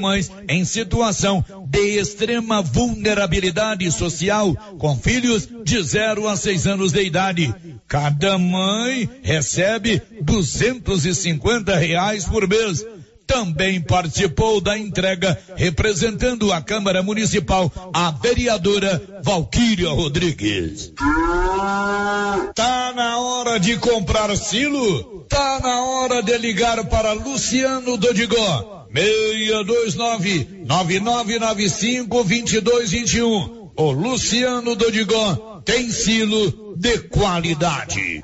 mães em situação de extrema vulnerabilidade social com filhos de 0 a 6 anos de idade. Cada mãe recebe 250 reais por mês também participou da entrega, representando a Câmara Municipal, a vereadora Valquíria Rodrigues. Tá na hora de comprar silo? Tá na hora de ligar para Luciano Dodigó. 629 9995 2221. O Luciano Dodigó tem silo de qualidade.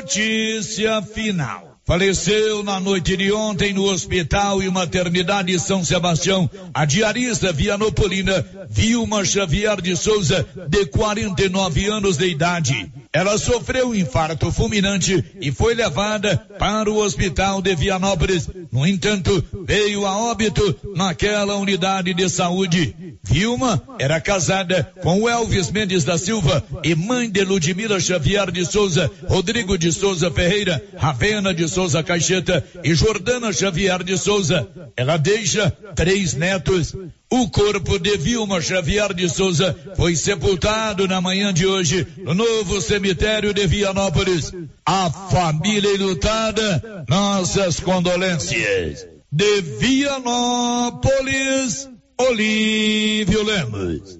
Notícia final. Faleceu na noite de ontem no Hospital e Maternidade São Sebastião a diarista Vianopolina Vilma Xavier de Souza, de 49 anos de idade. Ela sofreu um infarto fulminante e foi levada para o hospital de Vianópolis. No entanto, veio a óbito naquela unidade de saúde. Vilma era casada com Elvis Mendes da Silva e mãe de Ludmila Xavier de Souza, Rodrigo de Souza Ferreira, Ravena de Souza Caixeta e Jordana Xavier de Souza. Ela deixa três netos. O corpo de Vilma Xavier de Souza foi sepultado na manhã de hoje no novo cemitério de Vianópolis. A família enlutada, nossas condolências. De Vianópolis, Olívio Lemos.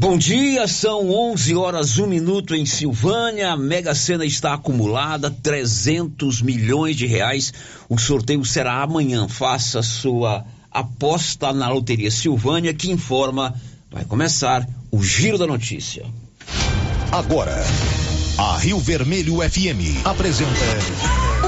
Bom dia, são 11 horas, 1 minuto em Silvânia. A Mega Sena está acumulada, 300 milhões de reais. O sorteio será amanhã. Faça sua aposta na Loteria Silvânia, que informa. Vai começar o Giro da Notícia. Agora, a Rio Vermelho FM apresenta.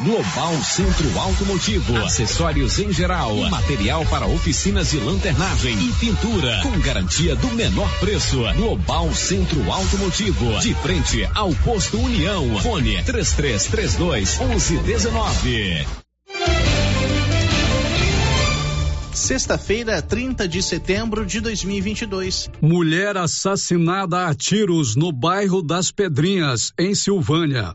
Global Centro Automotivo, acessórios em geral, material para oficinas de lanternagem e pintura, com garantia do menor preço. Global Centro Automotivo, de frente ao posto União. Fone 3332 1119. Sexta-feira, 30 de setembro de 2022. Mulher assassinada a tiros no bairro das Pedrinhas, em Silvânia.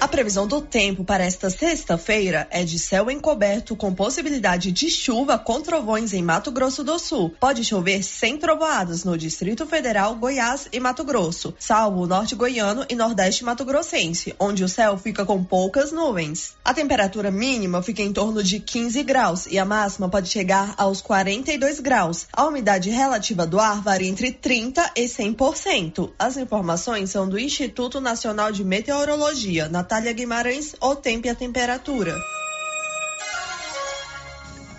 A previsão do tempo para esta sexta-feira é de céu encoberto com possibilidade de chuva com trovões em Mato Grosso do Sul. Pode chover sem trovoadas no Distrito Federal, Goiás e Mato Grosso, salvo o norte goiano e nordeste mato-grossense, onde o céu fica com poucas nuvens. A temperatura mínima fica em torno de 15 graus e a máxima pode chegar aos 42 graus. A umidade relativa do ar varia entre 30 e 100%. As informações são do Instituto Nacional de Meteorologia, na Natália Guimarães, o tempo e a temperatura.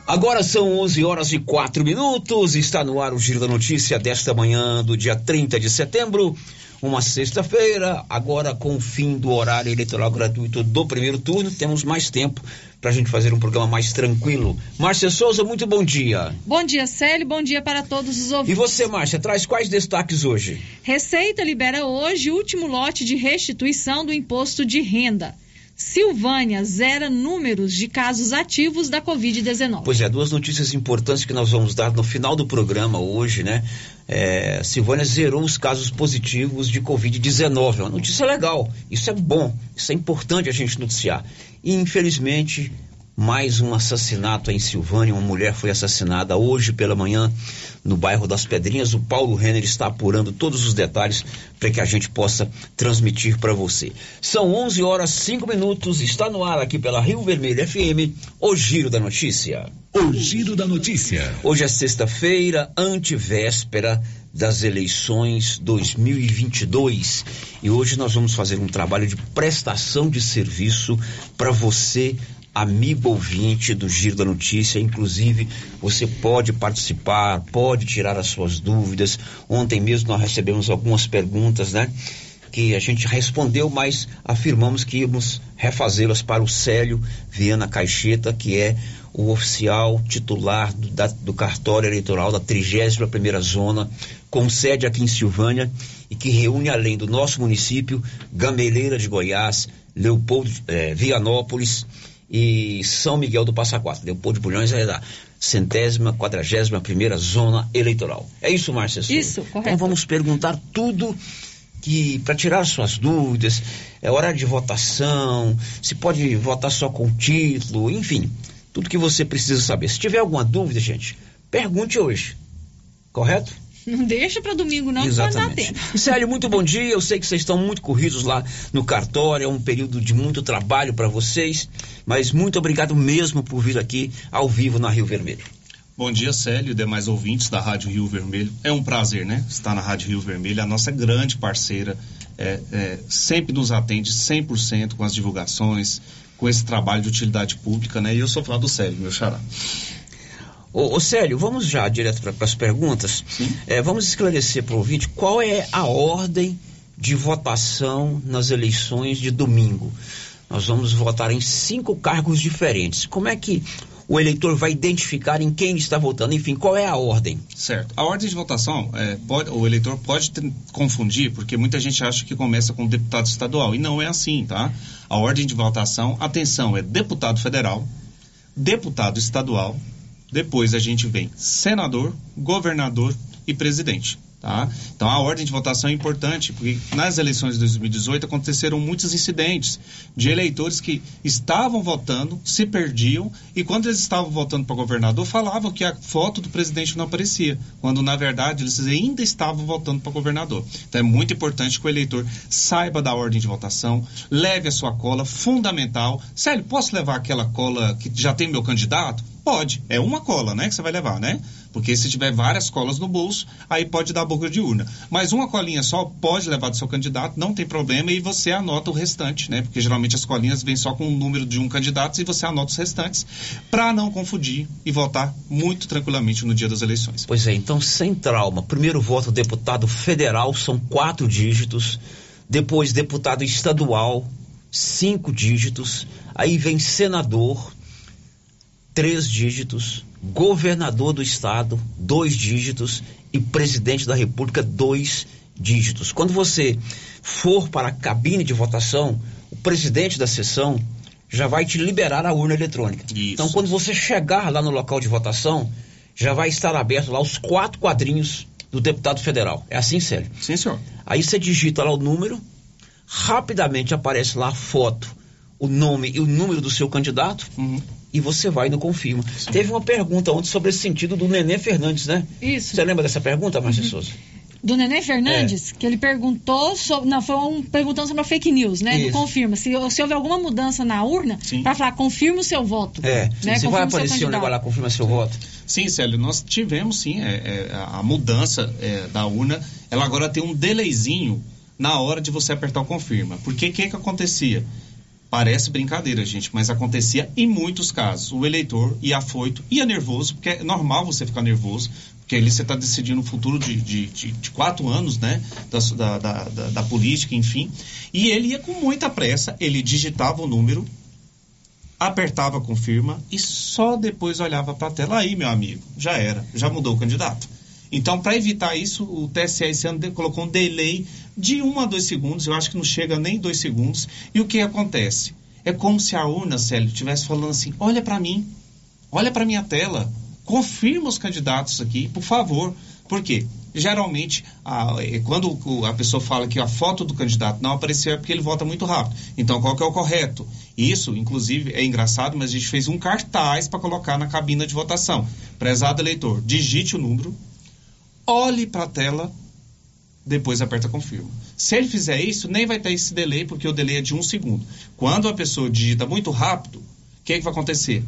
Agora são 11 horas e 4 minutos. Está no ar o Giro da Notícia desta manhã do dia 30 de setembro, uma sexta-feira. Agora, com o fim do horário eleitoral gratuito do primeiro turno, temos mais tempo para a gente fazer um programa mais tranquilo. Márcia Souza, muito bom dia. Bom dia, Célio. Bom dia para todos os ouvintes. E você, Márcia, traz quais destaques hoje? Receita libera hoje o último lote de restituição do imposto de renda. Silvânia zera números de casos ativos da Covid-19. Pois é, duas notícias importantes que nós vamos dar no final do programa hoje, né? É, Silvânia zerou os casos positivos de Covid-19. É uma notícia legal. Isso é bom. Isso é importante a gente noticiar. E, infelizmente, mais um assassinato em Silvânia. Uma mulher foi assassinada hoje pela manhã no bairro das Pedrinhas. O Paulo Renner está apurando todos os detalhes para que a gente possa transmitir para você. São 11 horas 5 minutos. Está no ar aqui pela Rio Vermelho FM, o Giro da Notícia. O Giro da Notícia. Hoje é sexta-feira, antevéspera das eleições 2022 e hoje nós vamos fazer um trabalho de prestação de serviço para você amigo ouvinte do Giro da Notícia. Inclusive, você pode participar, pode tirar as suas dúvidas. Ontem mesmo nós recebemos algumas perguntas, né? Que a gente respondeu, mas afirmamos que íamos refazê-las para o Célio Viana Caixeta, que é o oficial titular do, da, do cartório eleitoral da 31 primeira zona, com sede aqui em Silvânia e que reúne além do nosso município, Gameleira de Goiás, Leopoldo, eh, Vianópolis, e São Miguel do Passa Quatro. Leopoldo de Bulhões é da centésima, quadragésima primeira zona eleitoral. É isso, Márcia? Isso, correto. Então vamos perguntar tudo que para tirar suas dúvidas, é horário de votação, se pode votar só com título, enfim, tudo que você precisa saber. Se tiver alguma dúvida, gente, pergunte hoje. Correto? Não deixa para domingo, não, Exatamente. que pode dar tempo. Célio, muito bom dia. Eu sei que vocês estão muito corridos lá no cartório, é um período de muito trabalho para vocês, mas muito obrigado mesmo por vir aqui ao vivo na Rio Vermelho. Bom dia, Célio e demais ouvintes da Rádio Rio Vermelho. É um prazer, né? Estar na Rádio Rio Vermelho, a nossa grande parceira, é, é, sempre nos atende 100% com as divulgações, com esse trabalho de utilidade pública, né? E eu sou Flávio Célio, meu xará. Ô, ô Célio, vamos já direto para as perguntas. É, vamos esclarecer para o ouvinte qual é a ordem de votação nas eleições de domingo. Nós vamos votar em cinco cargos diferentes. Como é que o eleitor vai identificar em quem está votando? Enfim, qual é a ordem? Certo. A ordem de votação, é, pode, o eleitor pode ter- confundir, porque muita gente acha que começa com deputado estadual. E não é assim, tá? A ordem de votação, atenção, é deputado federal, deputado estadual, depois a gente vem senador, governador e presidente. Tá? Então a ordem de votação é importante, porque nas eleições de 2018 aconteceram muitos incidentes de eleitores que estavam votando, se perdiam, e quando eles estavam votando para governador, falavam que a foto do presidente não aparecia, quando na verdade eles ainda estavam votando para governador. Então é muito importante que o eleitor saiba da ordem de votação, leve a sua cola, fundamental. Sério, posso levar aquela cola que já tem meu candidato? Pode, é uma cola, né, que você vai levar, né? Porque se tiver várias colas no bolso, aí pode dar boca de urna. Mas uma colinha só pode levar do seu candidato, não tem problema, e você anota o restante, né? Porque geralmente as colinhas vêm só com o número de um candidato e você anota os restantes, para não confundir e votar muito tranquilamente no dia das eleições. Pois é, então sem trauma. Primeiro voto deputado federal são quatro dígitos, depois deputado estadual, cinco dígitos, aí vem senador, três dígitos, governador do estado, dois dígitos e presidente da república, dois dígitos. Quando você for para a cabine de votação, o presidente da sessão já vai te liberar a urna eletrônica. Então, quando você chegar lá no local de votação, já vai estar aberto lá os quatro quadrinhos do deputado federal. É assim, Célio? Sim, senhor. Aí você digita lá o número, rapidamente aparece lá a foto, o nome e o número do seu candidato e você vai no confirma. Teve uma pergunta ontem sobre esse sentido do Nenê Fernandes, né? Isso. Você lembra dessa pergunta, Márcia Souza? Do Nenê Fernandes, É. que ele perguntou sobre. Não, foi um perguntando sobre a fake news, né? Do Isso. confirma. Se, se houve alguma mudança na urna, para falar, confirma o seu voto. É, Né? você vai aparecer um negócio lá, confirma seu voto. Sim, Célio, nós tivemos sim é, é, a mudança é, da urna. Ela agora tem um delayzinho na hora de você apertar o confirma. Porque o que, que acontecia? Parece brincadeira, gente, mas acontecia em muitos casos. O eleitor ia afoito, ia nervoso, porque é normal você ficar nervoso, porque ali você está decidindo o futuro de, de, de- de quatro anos, né? Da, da, da, da- política, enfim. E ele ia com muita pressa, ele digitava o número, apertava confirma e só depois olhava para a tela. Aí, meu amigo, já era, já mudou o candidato. Então, para evitar isso, o TSE esse ano colocou um delay de um a dois segundos, eu acho que não chega nem dois segundos. E o que acontece? É como se a urna, Célio, estivesse falando assim: olha para mim, olha para minha tela, confirma os candidatos aqui, por favor. Por quê? Geralmente, a, é, quando a pessoa fala que a foto do candidato não apareceu é porque ele vota muito rápido. Então, qual que é o correto? Isso, inclusive, é engraçado, mas a gente fez um cartaz para colocar na cabina de votação. Prezado eleitor, digite o número, olhe para a tela, depois aperta confirma. Se ele fizer isso, nem vai ter esse delay, porque o delay é de um segundo. Quando a pessoa digita muito rápido, o que, é que vai acontecer?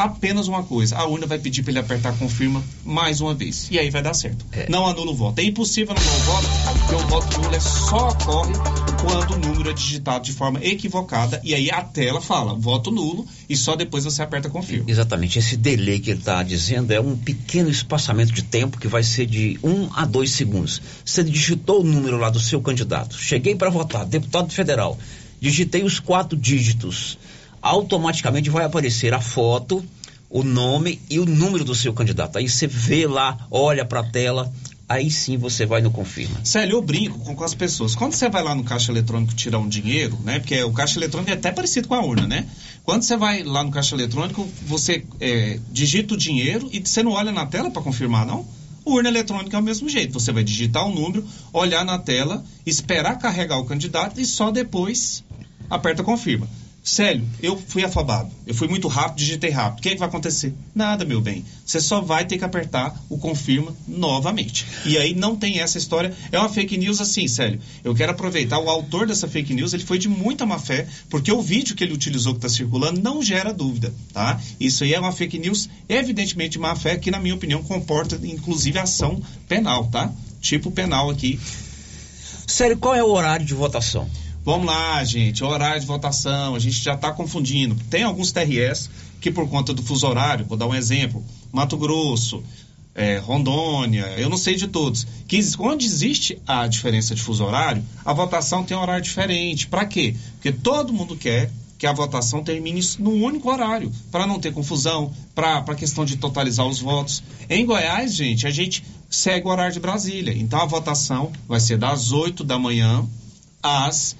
Apenas uma coisa, a urna vai pedir para ele apertar confirma mais uma vez. E aí vai dar certo. Não anula o voto. É impossível anular o voto, porque o voto nulo é só ocorre quando o número é digitado de forma equivocada. E aí a tela fala voto nulo e só depois você aperta confirma. Exatamente, esse delay que ele está dizendo é um pequeno espaçamento de tempo que vai ser de um a dois segundos. Você digitou o número lá do seu candidato, cheguei para votar, deputado federal, digitei os quatro dígitos, automaticamente vai aparecer a foto, o nome e o número do seu candidato. Aí você vê lá, olha para a tela, aí sim você vai no confirma. Célio, eu brinco com, as pessoas. Quando você vai lá no caixa eletrônico tirar um dinheiro, né? Porque o caixa eletrônico é até parecido com a urna, né? Quando você vai lá no caixa eletrônico, você é, digita o dinheiro e você não olha na tela para confirmar, não? O urna eletrônica é o mesmo jeito. Você vai digitar o número, olhar na tela, esperar carregar o candidato e só depois aperta confirma. Célio, eu fui afobado. Eu fui muito rápido, digitei rápido. O que, é que vai acontecer? Nada, meu bem. Você só vai ter que apertar o confirma novamente. E aí não tem essa história. É uma fake news assim, Célio. Eu quero aproveitar. O autor dessa fake news, ele foi de muita má fé, porque o vídeo que ele utilizou que está circulando não gera dúvida, tá? Isso aí é uma fake news, evidentemente de má fé, que na minha opinião comporta inclusive ação penal, tá? Tipo penal aqui. Sério, qual é o horário de votação? Vamos lá, gente, horário de votação, a gente já está confundindo. Tem alguns TRS que, por conta do fuso horário, vou dar um exemplo: Mato Grosso, é, Rondônia, eu não sei de todos. Que onde existe a diferença de fuso horário, a votação tem um horário diferente. Para quê? Porque todo mundo quer que a votação termine num único horário, para não ter confusão, para a questão de totalizar os votos. Em Goiás, gente, a gente segue o horário de Brasília. Então a votação vai ser das 8 da manhã às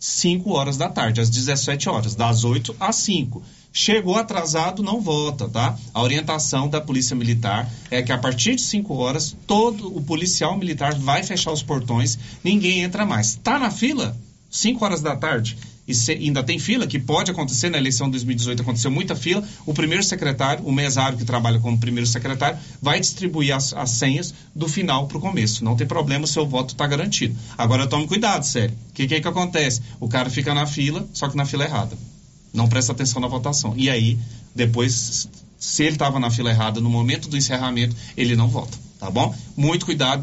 5 horas da tarde, às 17 horas, das 8 às 5. Chegou atrasado, não vota, tá? A orientação da Polícia Militar é que a partir de 5 horas, todo o policial militar vai fechar os portões, ninguém entra mais. Tá na fila? 5 horas da tarde. E se- ainda tem fila, que pode acontecer, na eleição de 2018 aconteceu muita fila. O primeiro secretário, o mesário que trabalha como primeiro secretário, vai distribuir as, as senhas do final para o começo. Não tem problema, seu voto está garantido. Agora tome cuidado, sério. O que, que é que acontece? O cara fica na fila, só que na fila errada. Não presta atenção na votação. E aí, depois, se ele estava na fila errada no momento do encerramento, ele não vota. Tá bom? Muito cuidado.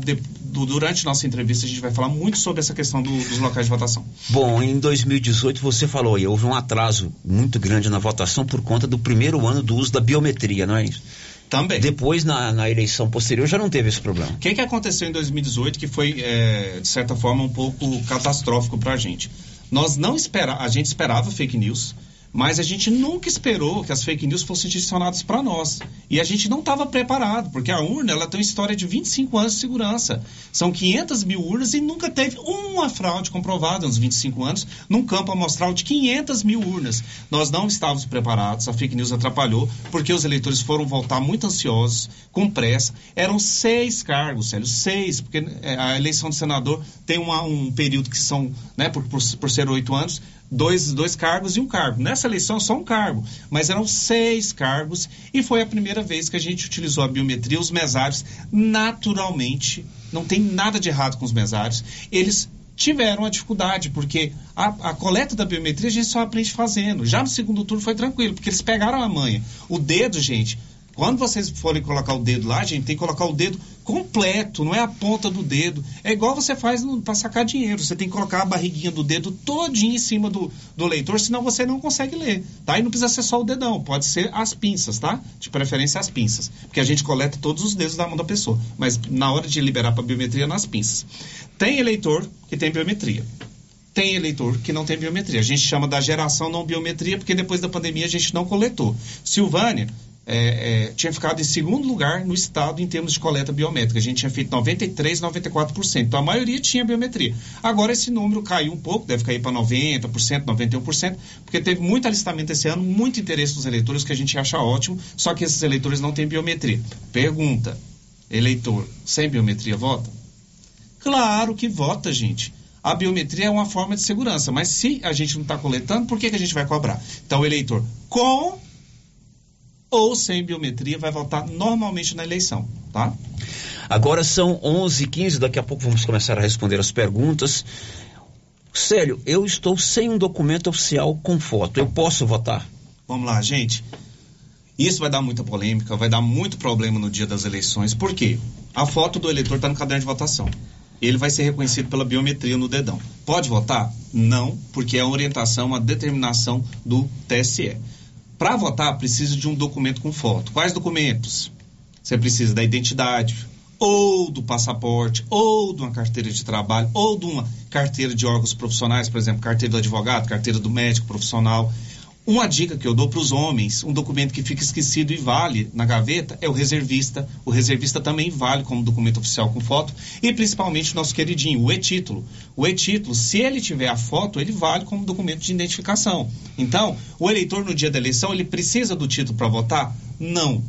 Du- durante nossa entrevista, a gente vai falar muito sobre essa questão do- dos locais de votação. Bom, em 2018 você falou aí, houve um atraso muito grande na votação por conta do primeiro ano do uso da biometria, não é isso? Também. Depois, na, na eleição posterior, já não teve esse problema. O que, que aconteceu em 2018 que foi, é, de certa forma, um pouco catastrófico para a gente? Nós não esperava, a gente esperava fake news, mas a gente nunca esperou que as fake news fossem direcionadas para nós. E a gente não estava preparado, porque a urna ela tem uma história de 25 anos de segurança. São 500 mil urnas e nunca teve uma fraude comprovada nos 25 anos num campo amostral de 500 mil urnas. Nós não estávamos preparados, a fake news atrapalhou, porque os eleitores foram voltar muito ansiosos, com pressa. Eram seis cargos, sério, seis, porque é, a eleição de senador tem uma- um período que são, né, por, por, por ser oito anos, dois, dois cargos e um cargo. Nessa eleição, só um cargo. Mas eram seis cargos e foi a primeira vez que a gente utilizou a biometria. Os mesários, naturalmente, não tem nada de errado com os mesários, eles tiveram a dificuldade, porque a, a coleta da biometria a gente só aprende fazendo. Já no segundo turno foi tranquilo, porque eles pegaram a manha. O dedo, gente, quando vocês forem colocar o dedo lá, gente, tem que colocar o dedo completo, não é a ponta do dedo. É igual você faz para sacar dinheiro. Você tem que colocar a barriguinha do dedo todinho em cima do, do leitor, senão você não consegue ler, tá? E não precisa ser só o dedão, pode ser as pinças, tá? De preferência as pinças, porque a gente coleta todos os dedos da mão da pessoa, mas na hora de liberar para biometria nas pinças. Tem eleitor que tem biometria tem eleitor que não tem biometria. A gente chama da geração não biometria, porque depois da pandemia a gente não coletou. Silvânia é, é, tinha ficado em segundo lugar no estado em termos de coleta biométrica. A gente tinha feito 93, 94%. Então a maioria tinha biometria. Agora esse número caiu um pouco, deve cair para 90%, 91%, porque teve muito alistamento esse ano, muito interesse dos eleitores, que a gente acha ótimo, só que esses eleitores não têm biometria. Pergunta: eleitor sem biometria vota? Claro que vota, gente. A biometria é uma forma de segurança, mas se a gente não está coletando, por que, que a gente vai cobrar? Então, eleitor com ou sem biometria vai votar normalmente na eleição, tá? Agora são 11h15, daqui a pouco vamos começar a responder as perguntas. Célio, eu estou sem um documento oficial com foto, eu posso votar? Vamos lá, gente. Isso vai dar muita polêmica, vai dar muito problema no dia das eleições. Por quê? A foto do eleitor está no caderno de votação. Ele vai ser reconhecido pela biometria no dedão. Pode votar? Não, porque é uma orientação, uma determinação do TSE. Para votar, precisa de um documento com foto. Quais documentos? Você precisa da identidade, ou do passaporte, ou de uma carteira de trabalho, ou de uma carteira de órgãos profissionais, por exemplo, carteira do advogado, carteira do médico profissional. Uma dica que eu dou para os homens, um documento que fica esquecido e vale na gaveta, é o reservista. O reservista também vale como documento oficial com foto. E principalmente o nosso queridinho, o e-título. O e-título, se ele tiver a foto, ele vale como documento de identificação. Então, o eleitor no dia da eleição, ele precisa do título para votar? Não.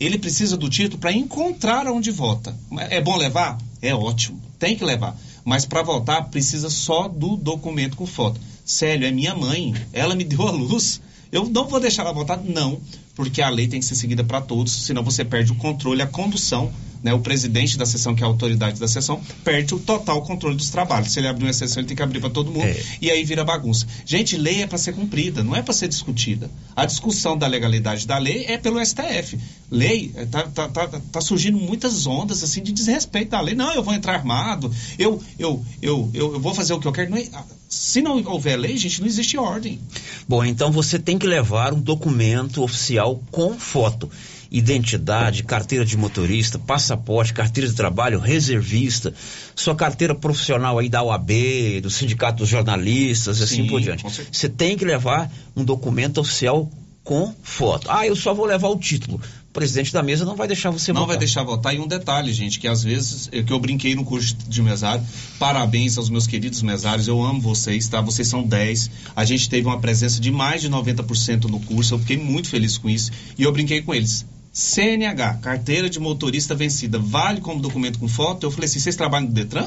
Ele precisa do título para encontrar onde vota. É bom levar? É ótimo. Tem que levar. Mas para votar, precisa só do documento com foto. Célio, é minha mãe, ela me deu a luz. Eu não vou deixar ela votar? Não, porque a lei tem que ser seguida para todos, senão você perde o controle, a condução né, o presidente da sessão, que é a autoridade da sessão, perde o total controle dos trabalhos. Se ele abrir uma sessão, ele tem que abrir para todo mundo. É. E aí vira bagunça. Gente, lei é para ser cumprida, não é para ser discutida. A discussão da legalidade da lei é pelo STF. Lei, está tá, tá, tá, surgindo muitas ondas assim de desrespeito da lei. Não, eu vou entrar armado, eu, eu, eu, eu, eu vou fazer o que eu quero. Não é, se não houver lei, gente, não existe ordem. Bom, então você tem que levar um documento oficial com foto identidade, carteira de motorista, passaporte, carteira de trabalho, reservista, sua carteira profissional aí da UAB, do Sindicato dos Jornalistas, e assim por diante. Você tem que levar um documento oficial com foto. Ah, eu só vou levar o título. O presidente da mesa não vai deixar você não votar. Não vai deixar votar. E um detalhe, gente, que às vezes, é que eu brinquei no curso de mesário, parabéns aos meus queridos mesários, eu amo vocês, tá? Vocês são 10. A gente teve uma presença de mais de 90% no curso, eu fiquei muito feliz com isso. E eu brinquei com eles. CNH, carteira de motorista vencida, vale como documento com foto? Eu falei assim, vocês trabalham no Detran?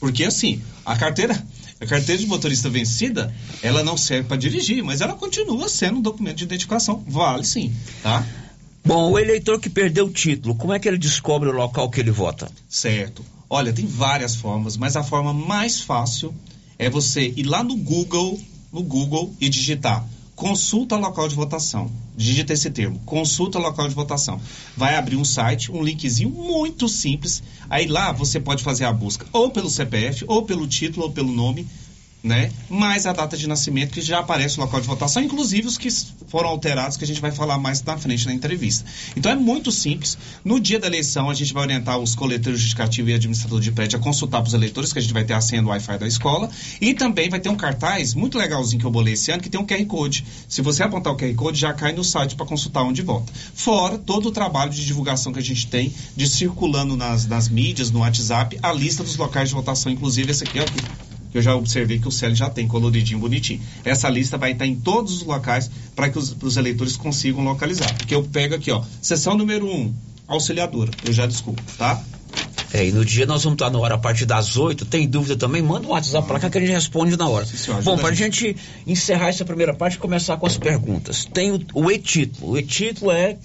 Porque assim, a carteira, a carteira de motorista vencida, ela não serve para dirigir, mas ela continua sendo um documento de identificação. Vale sim, tá? Bom, o eleitor que perdeu o título, como é que ele descobre o local que ele vota? Certo. Olha, tem várias formas, mas a forma mais fácil é você ir lá no Google, no Google e digitar consulta local de votação. Digita esse termo, consulta local de votação. Vai abrir um site, um linkzinho muito simples. Aí lá você pode fazer a busca ou pelo CPF, ou pelo título, ou pelo nome né? Mais a data de nascimento que já aparece no local de votação, inclusive os que foram alterados, que a gente vai falar mais na frente na entrevista. Então é muito simples. No dia da eleição, a gente vai orientar os coletores justificativos e administrador de prédio a consultar para os eleitores, que a gente vai ter a senha do Wi-Fi da escola. E também vai ter um cartaz muito legalzinho que eu bolei esse ano, que tem um QR Code. Se você apontar o QR Code, já cai no site para consultar onde vota. Fora todo o trabalho de divulgação que a gente tem de circulando nas, nas mídias, no WhatsApp, a lista dos locais de votação, inclusive esse aqui, ó, eu já observei que o CEL já tem coloridinho bonitinho. Essa lista vai estar em todos os locais para que os, os, eleitores consigam localizar. Porque eu pego aqui, ó, sessão número 1, um, auxiliadora. Eu já desculpo, tá? É, e no dia nós vamos estar na hora a partir das 8. Tem dúvida também? Manda um WhatsApp para cá que a gente responde na hora. Sim, Bom, para a gente encerrar essa primeira parte e começar com as perguntas. Tem o, o e-título. O e-título é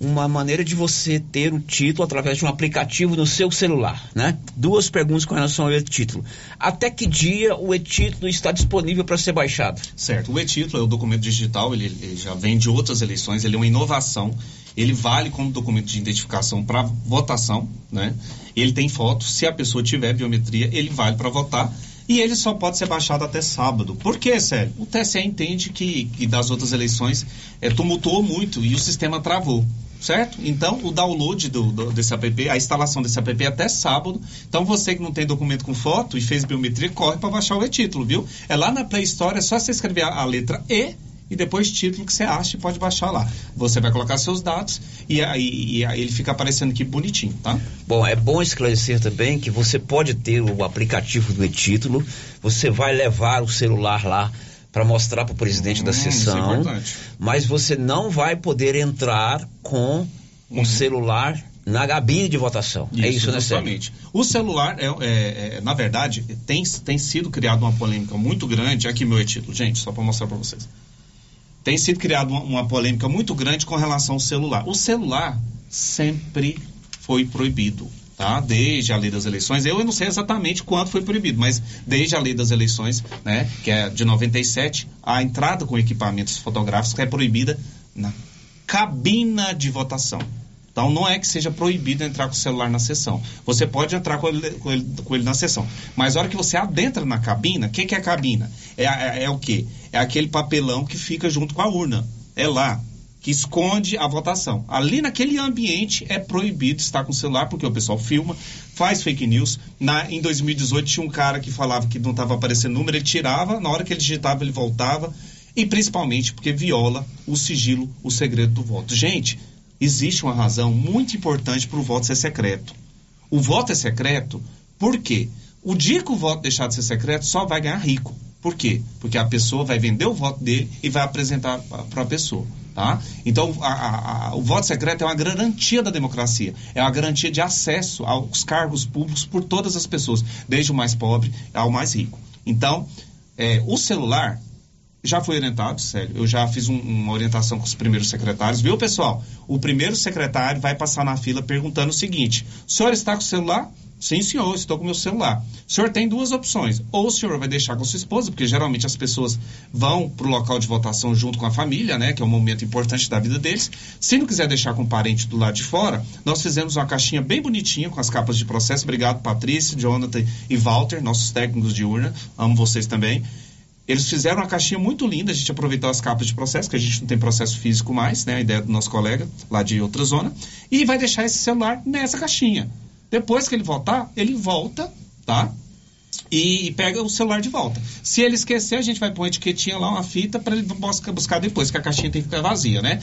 uma maneira de você ter o título através de um aplicativo no seu celular, né? Duas perguntas com relação ao e-título. Até que dia o e-título está disponível para ser baixado? Certo. O e-título é o documento digital, ele, ele, já vem de outras eleições, ele é uma inovação. Ele vale como documento de identificação para votação, né? Ele tem foto, se a pessoa tiver biometria, ele vale para votar e ele só pode ser baixado até sábado. Por quê, Sério? O TSE entende que, que das outras eleições é, tumultuou muito e o sistema travou certo? Então, o download do, do, desse app, a instalação desse app é até sábado. Então, você que não tem documento com foto e fez biometria, corre para baixar o e-título, viu? É lá na Play Store, é só você escrever a, a letra E e depois título que você acha e pode baixar lá. Você vai colocar seus dados e aí, e aí ele fica aparecendo aqui bonitinho, tá? Bom, é bom esclarecer também que você pode ter o aplicativo do e-título, você vai levar o celular lá para mostrar para o presidente hum, da sessão, é mas você não vai poder entrar com um uhum. celular Na gabine de votação. é isso, né? Exatamente. O celular, é, é- é- na verdade, tem, tem sido criada uma polêmica muito grande. Aqui meu título, gente, só para mostrar para vocês. Tem sido criada uma, uma polêmica muito grande com relação ao celular. O celular sempre foi proibido, tá? Desde a lei das eleições. Eu não sei exatamente quanto foi proibido, mas desde a lei das eleições, né, que é de 97, a entrada com equipamentos fotográficos é proibida na cabina de votação. Então não é que seja proibido entrar com o celular na sessão. Você pode entrar com ele, com ele, com ele na sessão. Mas a hora que você adentra na cabina, o que, que é a cabina? É, a- é, o quê? É aquele papelão que fica junto com a urna. É lá que esconde a votação. Ali naquele ambiente é proibido estar com o celular, porque o pessoal filma, faz fake news. Na, em 2018 tinha um cara que falava que não estava aparecendo número, ele tirava, na hora que ele digitava, ele voltava. E principalmente porque viola o sigilo, o segredo do voto. Gente, existe uma razão muito importante para o voto ser secreto. O voto é secreto por quê? O dia que o voto deixar de ser secreto, só vai ganhar rico. Por quê? Porque a pessoa vai vender o voto dele e vai apresentar para a pessoa. Tá? Então, a- a- o voto secreto é uma garantia da democracia, é uma garantia de acesso aos cargos públicos por todas as pessoas, desde o mais pobre ao mais rico. Então, é, o celular já foi orientado, sério. Eu já fiz um- uma orientação com os primeiros secretários. Viu, pessoal? O primeiro secretário vai passar na fila perguntando o seguinte: o senhor está com o celular? Sim, senhor, estou com o meu celular. O senhor tem duas opções. Ou o senhor vai deixar com sua esposa, porque geralmente as pessoas vão para o local de votação junto com a família, né? Que é um momento importante da vida deles. Se não quiser deixar com um parente do lado de fora, nós fizemos uma caixinha bem bonitinha com as capas de processo. Obrigado, Patrícia, Jonathan e Walter, nossos técnicos de urna. Amo vocês também. Eles fizeram uma caixinha muito linda, a gente aproveitou as capas de processo, que a gente não tem processo físico mais, né? A ideia do nosso colega lá de outra zona. E vai deixar esse celular nessa caixinha. Depois que ele voltar, ele volta, tá? E, e pega o celular de volta. Se ele esquecer, a gente vai pôr uma etiquetinha lá, uma fita, para ele buscar, buscar depois, que a caixinha tem que ficar vazia, né?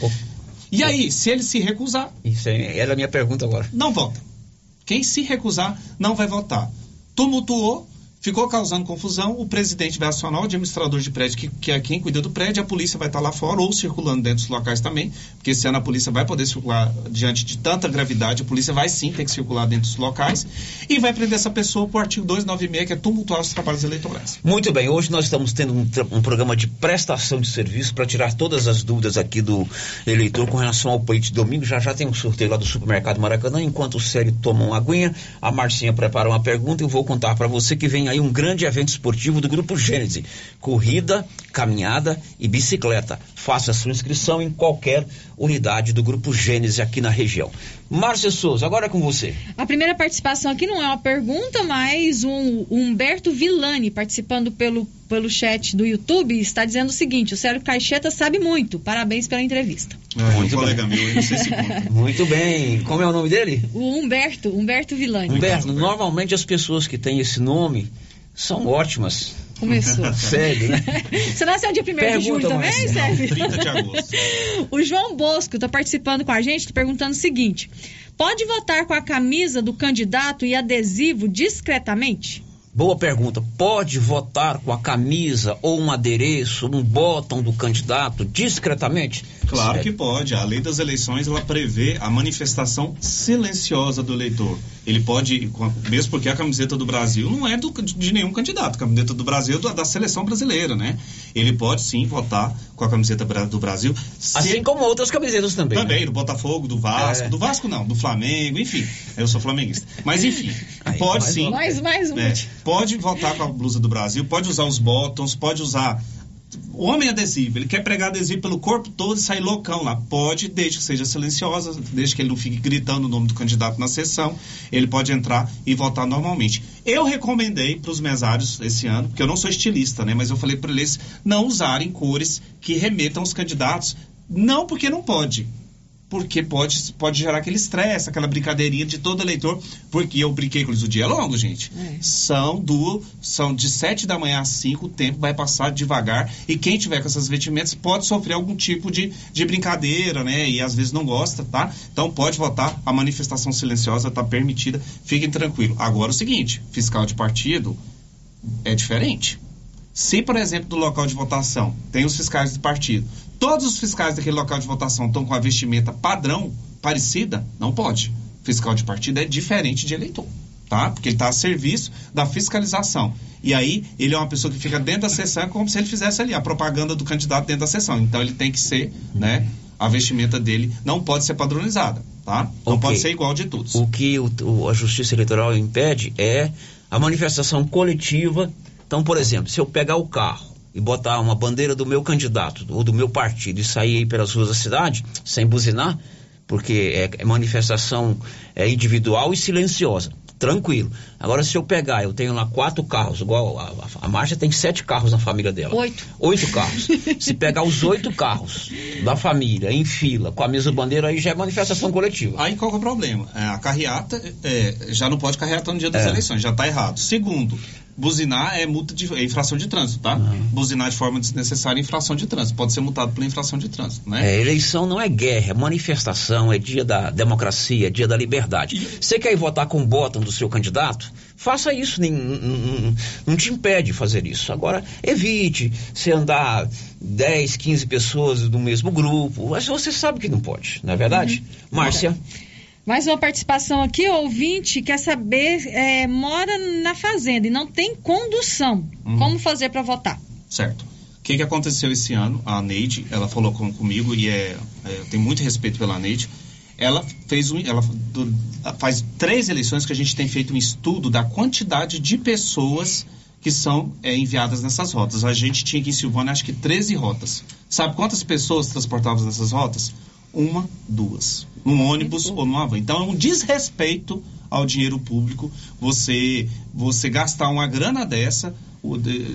E aí, se ele se recusar, Isso aí era a minha pergunta agora. não vota. Quem se recusar não vai votar. Tumultuou, ficou causando confusão, o presidente vai acionar o administrador de prédio, que, que é quem cuida do prédio, a polícia vai estar lá fora ou circulando dentro dos locais também, porque esse ano a polícia vai poder circular diante de tanta gravidade, a polícia vai sim ter que circular dentro dos locais e vai prender essa pessoa por artigo 296, que é tumultuar os trabalhos eleitorais. Muito bem, hoje nós estamos tendo um, um programa de prestação de serviço para tirar todas as dúvidas aqui do eleitor com relação ao pleito de domingo. Já já tem um sorteio lá do supermercado Maracanã. Enquanto o Célio toma uma aguinha, a Marcinha prepara uma pergunta e eu vou contar para você que vem aí um grande evento esportivo do Grupo Gênese: corrida, caminhada e bicicleta. Faça sua inscrição em qualquer unidade do Grupo Gênese aqui na região. Márcia Souza, agora é com você. A primeira participação aqui não é uma pergunta, mas um, Humberto Villani, participando pelo, pelo chat do YouTube, está dizendo o seguinte: o Sérgio Caixeta sabe muito. Parabéns pela entrevista. Muito um colega bem. meu, eu não sei se. Muito bem. Como é o nome dele? O Humberto, Humberto Villani. Humberto, normalmente as pessoas que têm esse nome são ótimas. Começou. Sério, né? Você nasceu dia 1 de julho também. Sérgio? 30 de agosto. O João Bosco está participando com a gente, tá perguntando o seguinte: pode votar com a camisa do candidato e adesivo discretamente? Boa pergunta. Pode votar com a camisa ou um adereço, um botão do candidato discretamente? Claro Sério. que pode. A lei das eleições ela prevê a manifestação silenciosa do eleitor. Ele pode, mesmo porque a camiseta do Brasil não é do- de nenhum candidato, a camiseta do Brasil é da, da seleção brasileira, né? Ele pode sim votar com a camiseta do Brasil. se- Assim como outras camisetas também. também, né? do Botafogo, do Vasco, É. do Vasco não, do Flamengo, enfim. Eu sou flamenguista. Mas enfim, Aí, pode mais sim. Mais, mais um. É, pode votar com a blusa do Brasil, pode usar os bottoms, pode usar. O homem adesivo, ele quer pregar adesivo pelo corpo todo e sair loucão lá. Pode, desde que seja silenciosa, desde que ele não fique gritando o nome do candidato na sessão, ele pode entrar e votar normalmente. Eu recomendei para os mesários esse ano, porque eu não sou estilista, né? Mas eu falei para eles não usarem cores que remetam aos candidatos. Não porque não pode, porque pode, pode gerar aquele estresse, aquela brincadeirinha de todo eleitor, porque eu brinquei com eles, o dia é longo, gente. São do são de 7 da manhã às 5, o tempo vai passar devagar, e quem tiver com essas vestimentas pode sofrer algum tipo de, de brincadeira, né? E às vezes não gosta, tá? Então pode votar, a manifestação silenciosa está permitida, fiquem tranquilos. Agora o seguinte, fiscal de partido é diferente. Se, por exemplo, do local de votação tem os fiscais do partido, todos os fiscais daquele local de votação estão com a vestimenta padrão, parecida, não pode. fiscal de partido é diferente de eleitor, tá? Porque ele está a serviço da fiscalização. E aí, ele é uma pessoa que fica dentro da sessão como se ele fizesse ali a propaganda do candidato dentro da sessão. Então, ele tem que ser, né? A vestimenta dele não pode ser padronizada, tá? Não Ok. pode ser igual de todos. O que o- o- a Justiça Eleitoral impede é a manifestação coletiva. Então, por exemplo, se eu pegar o carro e botar uma bandeira do meu candidato ou do meu partido e sair aí pelas ruas da cidade sem buzinar, porque é, é manifestação é, individual e silenciosa. Tranquilo. Agora, se eu pegar, eu tenho lá quatro carros, igual a, a, a Márcia tem sete carros na família dela. Oito. Oito carros. se pegar os oito carros da família em fila com a mesma bandeira, aí já é manifestação coletiva. Aí qual que é o problema? É, a carreata é, já não pode carreata no dia das É. eleições, já está errado. Segundo, buzinar é multa de é infração de trânsito, tá? Buzinar de forma desnecessária é infração de trânsito. Pode ser multado pela infração de trânsito, né? É, eleição não é guerra, é manifestação, é dia da democracia, é dia da liberdade. Você quer ir votar com o botão do seu candidato? Faça isso, nem- não, não- não te impede de fazer isso. Agora, evite se andar 10, 15 pessoas do mesmo grupo. Mas você sabe que não pode, não é verdade? Márcia? Mais uma participação aqui, ouvinte quer saber, é, mora na fazenda e não tem condução. Uhum. Como fazer para votar? Certo. O que, que aconteceu esse ano? A Neide, ela falou com, comigo e é, é, eu tenho muito respeito pela Neide. Ela fez um, ela do- faz três eleições que a gente tem feito um estudo da quantidade de pessoas que são é, enviadas nessas rotas. A gente tinha aqui em Silvânia acho que 13 rotas. Sabe quantas pessoas transportavam nessas rotas? Uma, duas. Num ônibus ou numa van. Então é um desrespeito ao dinheiro público você você gastar uma grana dessa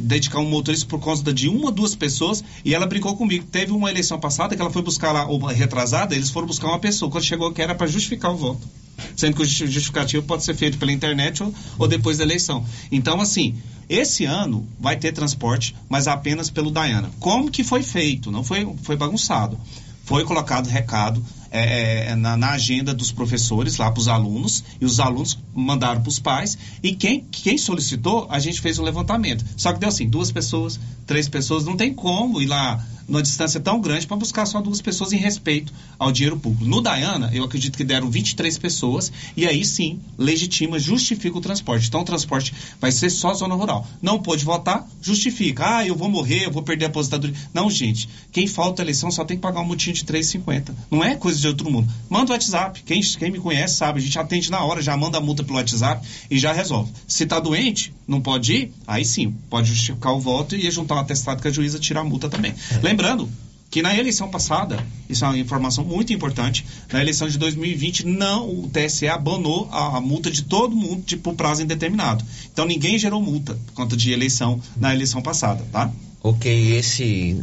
dedicar um motorista por causa de uma ou duas pessoas e ela brincou comigo. Teve uma eleição passada que ela foi buscar lá, ou retrasada, eles foram buscar uma pessoa. Quando chegou que era para justificar o voto. Sendo que o justi- justificativo pode ser feito pela internet ou, ou depois da eleição. Então, assim, esse ano vai ter transporte, mas apenas pelo Dayana. Como que foi feito? Não foi, foi bagunçado. Foi colocado recado é, é, na, na agenda dos professores lá para os alunos e os alunos mandaram para os pais e quem, quem solicitou a gente fez um levantamento. Só que deu assim duas pessoas três pessoas não tem como ir lá numa distância tão grande para buscar só duas pessoas em respeito ao dinheiro público. No Dayana eu acredito que deram 23 pessoas e aí sim legitima justifica o transporte. Então o transporte vai ser só zona rural. Não pôde votar justifica. Ah eu vou morrer eu vou perder a aposentadoria. Não gente quem falta a eleição só tem que pagar um motinho de 3,50 não é coisa de outro mundo. Manda o WhatsApp. Quem, quem me conhece sabe. A gente atende na hora já manda a multa pelo WhatsApp e já resolve. Se tá doente não pode ir? Aí sim pode justificar o voto e juntar um atestado que a juíza tira a multa também. Lembrando que na eleição passada, isso é uma informação muito importante, na eleição de 2020, não, o TSE abanou a, a multa de todo mundo de, por prazo indeterminado. Então ninguém gerou multa por conta de eleição na eleição passada, tá? Ok, esse,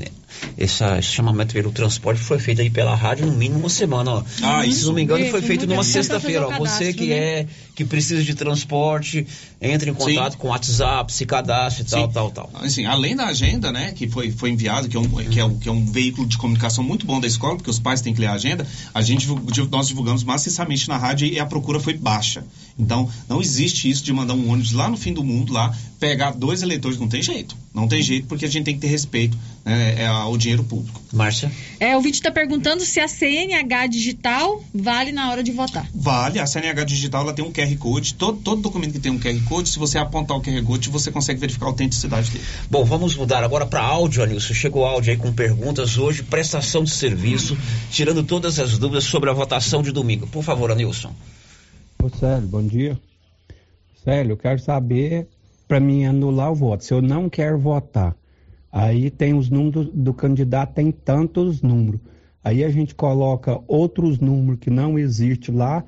essa, esse chamamento pelo transporte foi feito aí pela rádio no mínimo uma semana. Ó. Ah, Se isso. não me engano, foi feito numa sexta-feira. Você que né? é que precisa de transporte, entre em contato Sim. com o WhatsApp, se cadastre e tal, Sim. tal, tal. Assim, além da agenda, né, que foi, foi enviado, que é, um, que, é um, que é um veículo de comunicação muito bom da escola, porque os pais têm que ler a agenda, a gente, nós divulgamos maciçamente na rádio e a procura foi baixa. Então, não existe isso de mandar um ônibus lá no fim do mundo, lá, pegar dois eleitores, não tem jeito. Não tem jeito, porque a gente tem que ter respeito né, é, ao dinheiro público. Márcia? É, o vídeo está perguntando se a CNH digital vale na hora de votar. Vale, a CNH digital ela tem um QR Code, todo, todo documento que tem um QR Code, se você apontar o QR Code, você consegue verificar a autenticidade dele. Bom, vamos mudar agora para áudio, Anilson. Chegou áudio aí com perguntas hoje, prestação de serviço, tirando todas as dúvidas sobre a votação de domingo. Por favor, Anilson. Ô Célio, bom dia. Célio, eu quero saber para mim anular o voto. Se eu não quero votar, aí tem os números do candidato, tem tantos números. Aí a gente coloca outros números que não existe lá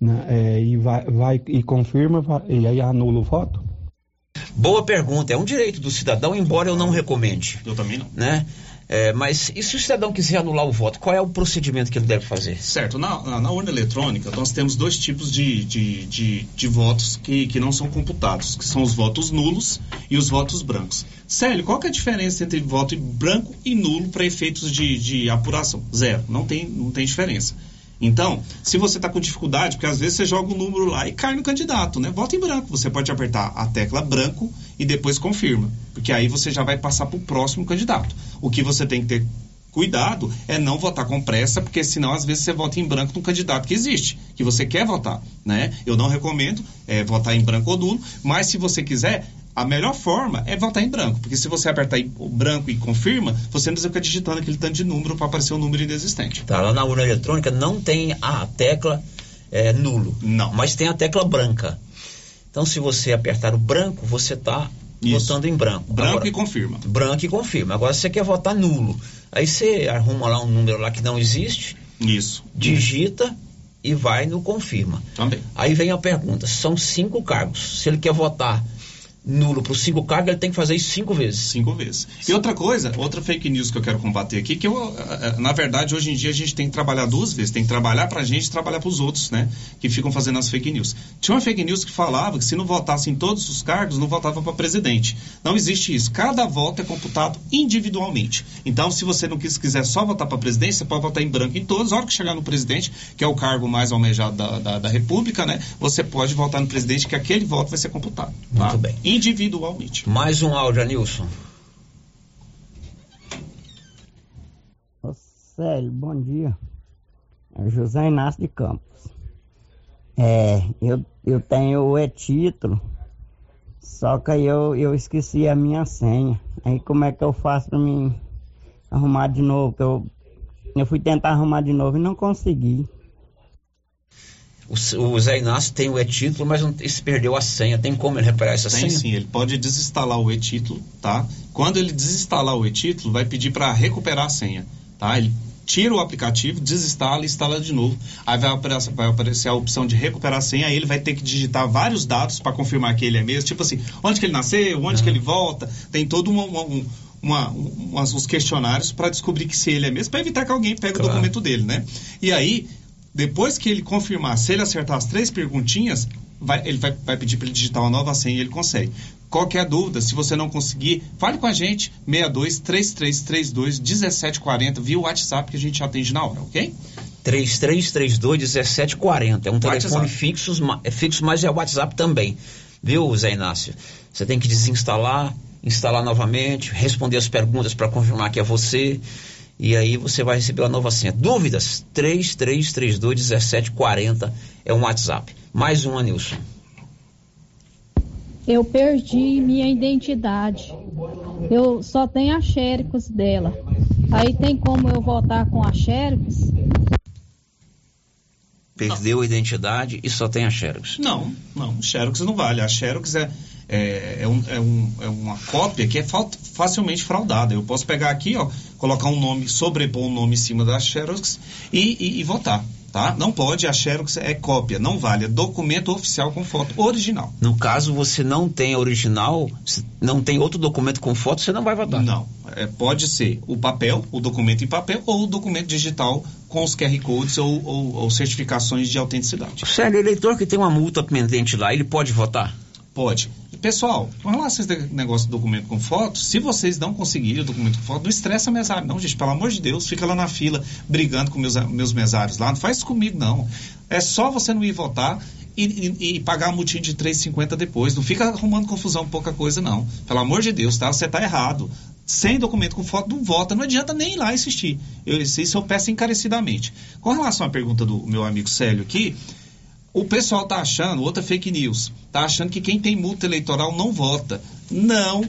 né, é, e vai, vai e confirma vai- e aí anula o voto. Boa pergunta. É um direito do cidadão, embora eu não recomende. Eu também não. Né? É, mas e se o cidadão quiser anular o voto, qual é o procedimento que ele deve fazer? Certo, na, na, na urna eletrônica nós temos dois tipos de, de, de, de votos que, que não são computados, que são os votos nulos e os votos brancos. Célio, qual que é a diferença entre voto branco e nulo para efeitos de, de apuração? Zero, não tem, não tem diferença. Então, se você está com dificuldade, porque às vezes você joga um número lá e cai no candidato, né? Vota em branco. Você pode apertar a tecla branco e depois confirma. Porque aí você já vai passar para o próximo candidato. O que você tem que ter cuidado é não votar com pressa, porque senão às vezes você vota em branco num candidato que existe, que você quer votar, né? Eu não recomendo é, votar em branco ou nulo, mas se você quiser, a melhor forma é votar em branco, porque se você apertar em branco e confirma, você não precisa ficar digitando aquele tanto de número para aparecer um número inexistente. Tá, lá na urna eletrônica não tem a tecla é, nulo. Não. Mas tem a tecla branca. Então, se você apertar o branco, você está votando em branco. Branco Agora, e confirma. Branco e confirma. Agora, se você quer votar nulo, aí você arruma lá um número lá que não existe, Isso. digita e vai no confirma. Também. Aí vem a pergunta: são cinco cargos. Se ele quer votar nulo para os cinco cargos, ele tem que fazer isso cinco vezes. Cinco vezes. E outra coisa, outra fake news que eu quero combater aqui, que eu, eh, na verdade, hoje em dia a gente tem que trabalhar duas vezes. Tem que trabalhar pra gente e trabalhar pros outros, né? Que ficam fazendo as fake news. Tinha uma fake news que falava que se não votasse em todos os cargos, não votava para presidente. Não existe isso. Cada voto é computado individualmente. Então, se você não quis, quiser só votar para presidente, você pode votar em branco em todos. A hora que chegar no presidente, que é o cargo mais almejado da, da, da República, né? Você pode votar no presidente, que aquele voto vai ser computado. tá? Muito bem. Individualmente. Mais um áudio, Anilson. Ô, Célio, bom dia. É José Inácio de Campos. É, eu, eu tenho o e-título, só que aí eu, eu esqueci a minha senha. Aí como é que eu faço pra mim arrumar de novo? Que eu, eu fui tentar arrumar de novo e não consegui. O, o Zé Inácio tem o e-título, mas não, se perdeu a senha. Tem como ele recuperar essa Tem senha? sim, ele pode desinstalar o e-título, tá? Quando ele desinstalar o e-título, vai pedir para recuperar a senha, tá? Ele tira o aplicativo, desinstala e instala de novo. Aí vai aparecer, vai aparecer a opção de recuperar a senha, aí ele vai ter que digitar vários dados para confirmar que ele é mesmo. Tipo assim, onde que ele nasceu, onde que ele volta, tem todo uma, um- uma, umas- os questionários para descobrir que se ele é mesmo, para evitar que alguém pegue o Claro. documento dele, né? E aí, depois que ele confirmar, se ele acertar as três perguntinhas, vai- ele vai, vai pedir para ele digitar uma nova senha e ele consegue. Qualquer dúvida, se você não conseguir, fale com a gente, 62 3332 1740 via WhatsApp que a gente atende na hora, ok? 3332-1740. É um telefone fixo, é fixo, mas é WhatsApp também. Viu, Zé Inácio? Você tem que desinstalar, instalar novamente, responder as perguntas para confirmar que é você. E aí você vai receber uma nova senha. Dúvidas? 3332-1740 é um WhatsApp. Mais um, Anilson. Eu perdi minha identidade. Eu só tenho a Xericos dela. Aí tem como eu voltar com a Xericos? Perdeu a identidade e só tem a Xerox. Não, não, Xerox não vale. A Xerox é, é, é, um- é um- é uma cópia que é fa- facilmente fraudada. Eu posso pegar aqui, ó, colocar um nome, sobrepor um nome em cima da Xerox e, e- e votar, tá? Não pode, a Xerox é cópia, não vale. É documento oficial com foto original. No caso, você não tem original, não tem outro documento com foto, você não vai votar. Não, é, pode ser o papel, o documento em papel ou o documento digital com os QR Codes ou, ou- ou certificações de autenticidade. Sério, eleitor que tem uma multa pendente lá, ele pode votar? Pode. Pessoal, com relação a esse negócio do documento com foto, se vocês não conseguirem o documento com foto, não estressa mesário, não, gente. Pelo amor de Deus, fica lá na fila brigando com meus, meus mesários lá. Não faz isso comigo, não. É só você não ir votar e, e- e pagar a multinha de 3,50 depois. Não fica arrumando confusão pouca coisa, não. Pelo amor de Deus, tá? Você tá errado. Sem documento com foto, não vota. Não adianta nem ir lá insistir. Eu, isso eu peço encarecidamente. Com relação à pergunta do meu amigo Célio aqui, o pessoal tá achando, outra fake news, tá achando que quem tem multa eleitoral não vota. Não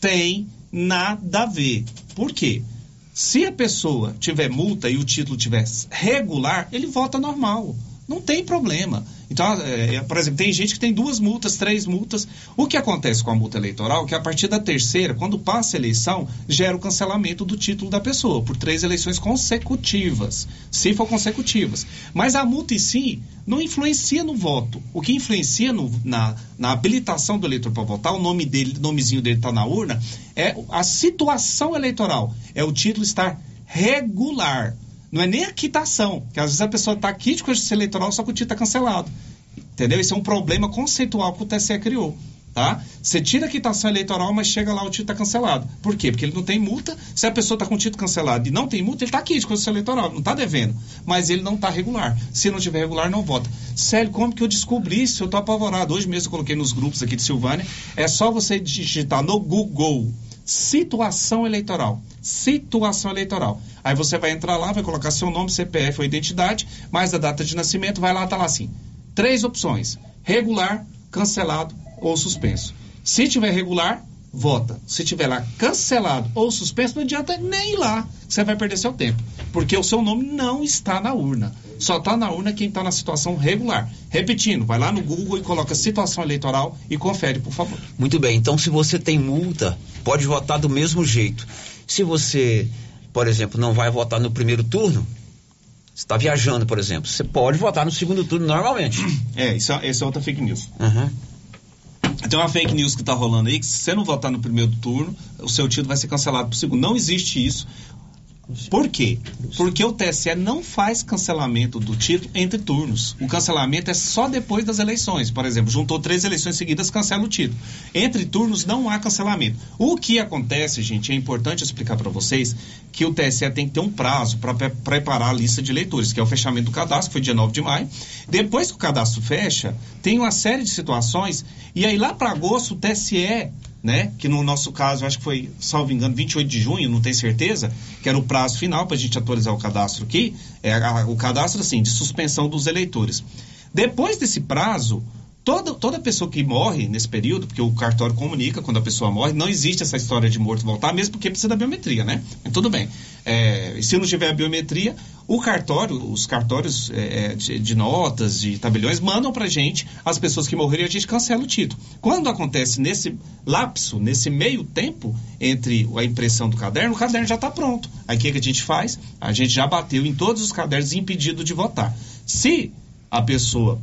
tem nada a ver. Por quê? Se a pessoa tiver multa e o título tiver regular, ele vota normal. Não tem problema. Então, é, é, por exemplo, tem gente que tem duas multas, três multas. O que acontece com a multa eleitoral é que a partir da terceira, quando passa a eleição, gera o cancelamento do título da pessoa por três eleições consecutivas, se for consecutivas. Mas a multa em si não influencia no voto. O que influencia no- na, na habilitação do eleitor para votar, o nome dele, nomezinho dele está na urna, é a situação eleitoral. É o título estar regular. Não é nem a quitação, que às vezes a pessoa está aqui com justiça eleitoral, só que o título está cancelado. Entendeu? Isso é um problema conceitual que o TSE criou. Tá? Você tira a quitação eleitoral, mas chega lá o título está cancelado. Por quê? Porque ele não tem multa. Se a pessoa está com o título cancelado e não tem multa, ele está aqui de justiça eleitoral, não está devendo. Mas ele não está regular. Se não tiver regular, não vota. Sério, como que eu descobri isso? Eu estou apavorado. Hoje mesmo eu coloquei nos grupos aqui de Silvânia. É só você digitar no Google situação eleitoral. Situação eleitoral. Aí você vai entrar lá, vai colocar seu nome, CPF ou identidade, mais a data de nascimento, vai lá, tá lá assim. Três opções: regular, cancelado ou suspenso. Se tiver regular, vota. Se tiver lá cancelado ou suspenso, não adianta nem ir lá. Você vai perder seu tempo. Porque o seu nome não está na urna. Só está na urna quem está na situação regular. Repetindo, vai lá no Google e coloca situação eleitoral e confere, por favor. Muito bem, então se você tem multa, pode votar do mesmo jeito. Se você, por exemplo, não vai votar no primeiro turno, está viajando, por exemplo, você pode votar no segundo turno normalmente. É, isso, é- isso é outra fake news. Uhum. Tem uma fake news que está rolando aí, que se você não votar no primeiro turno, o seu título vai ser cancelado pro segundo. Não existe isso. Por quê? Porque o TSE não faz cancelamento do título entre turnos. O cancelamento é só depois das eleições. Por exemplo, juntou três eleições seguidas, cancela o título. Entre turnos não há cancelamento. O que acontece, gente, é importante explicar para vocês que o TSE tem que ter um prazo para preparar a lista de eleitores, que é o fechamento do cadastro, que foi dia 9 de maio. Depois que o cadastro fecha, tem uma série de situações, e aí lá para agosto o TSE né? Que no nosso caso, acho que foi, salvo engano, 28 de junho, não tenho certeza, que era o prazo final para a gente atualizar o cadastro aqui, é a- o cadastro, assim, de suspensão dos eleitores. Depois desse prazo, toda, toda pessoa que morre nesse período, porque o cartório comunica quando a pessoa morre, não existe essa história de morto voltar, mesmo porque precisa da biometria, né? Tudo bem. É, se não tiver a biometria, o cartório, os cartórios é, de, de notas, de tabeliões, mandam pra gente as pessoas que morreram e a gente cancela o título. Quando acontece nesse lapso, nesse meio tempo entre a impressão do caderno, o caderno já está pronto. Aí o que, que a gente faz? A gente já bateu em todos os cadernos impedido de votar. Se a pessoa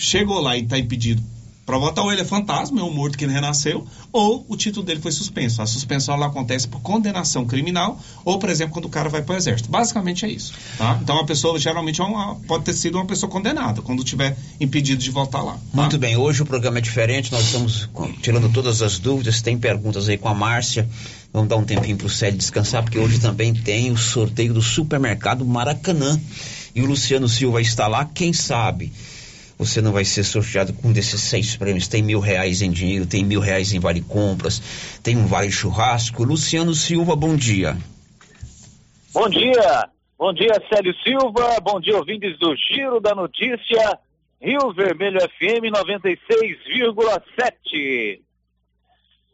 chegou lá e está impedido para votar, ou ele é fantasma, é um morto que renasceu, ou o título dele foi suspenso. A suspensão ela acontece por condenação criminal, ou, por exemplo, quando o cara vai para o exército. Basicamente é isso. Tá? Então a pessoa geralmente é uma- pode ter sido uma pessoa condenada, quando tiver impedido de votar lá. Muito bem, hoje o programa é diferente, nós estamos tirando todas as dúvidas, tem perguntas aí com a Márcia. Vamos dar um tempinho pro Célio descansar, porque hoje também tem o sorteio do supermercado Maracanã. E o Luciano Silva está lá, quem sabe? Você não vai ser sorteado com um desses seis prêmios. Tem mil reais em dinheiro, tem mil reais em vale compras, tem um vale churrasco. Luciano Silva, bom dia. Bom dia, bom dia Célio Silva, bom dia ouvintes do Giro da Notícia, Rio Vermelho FM 96,7.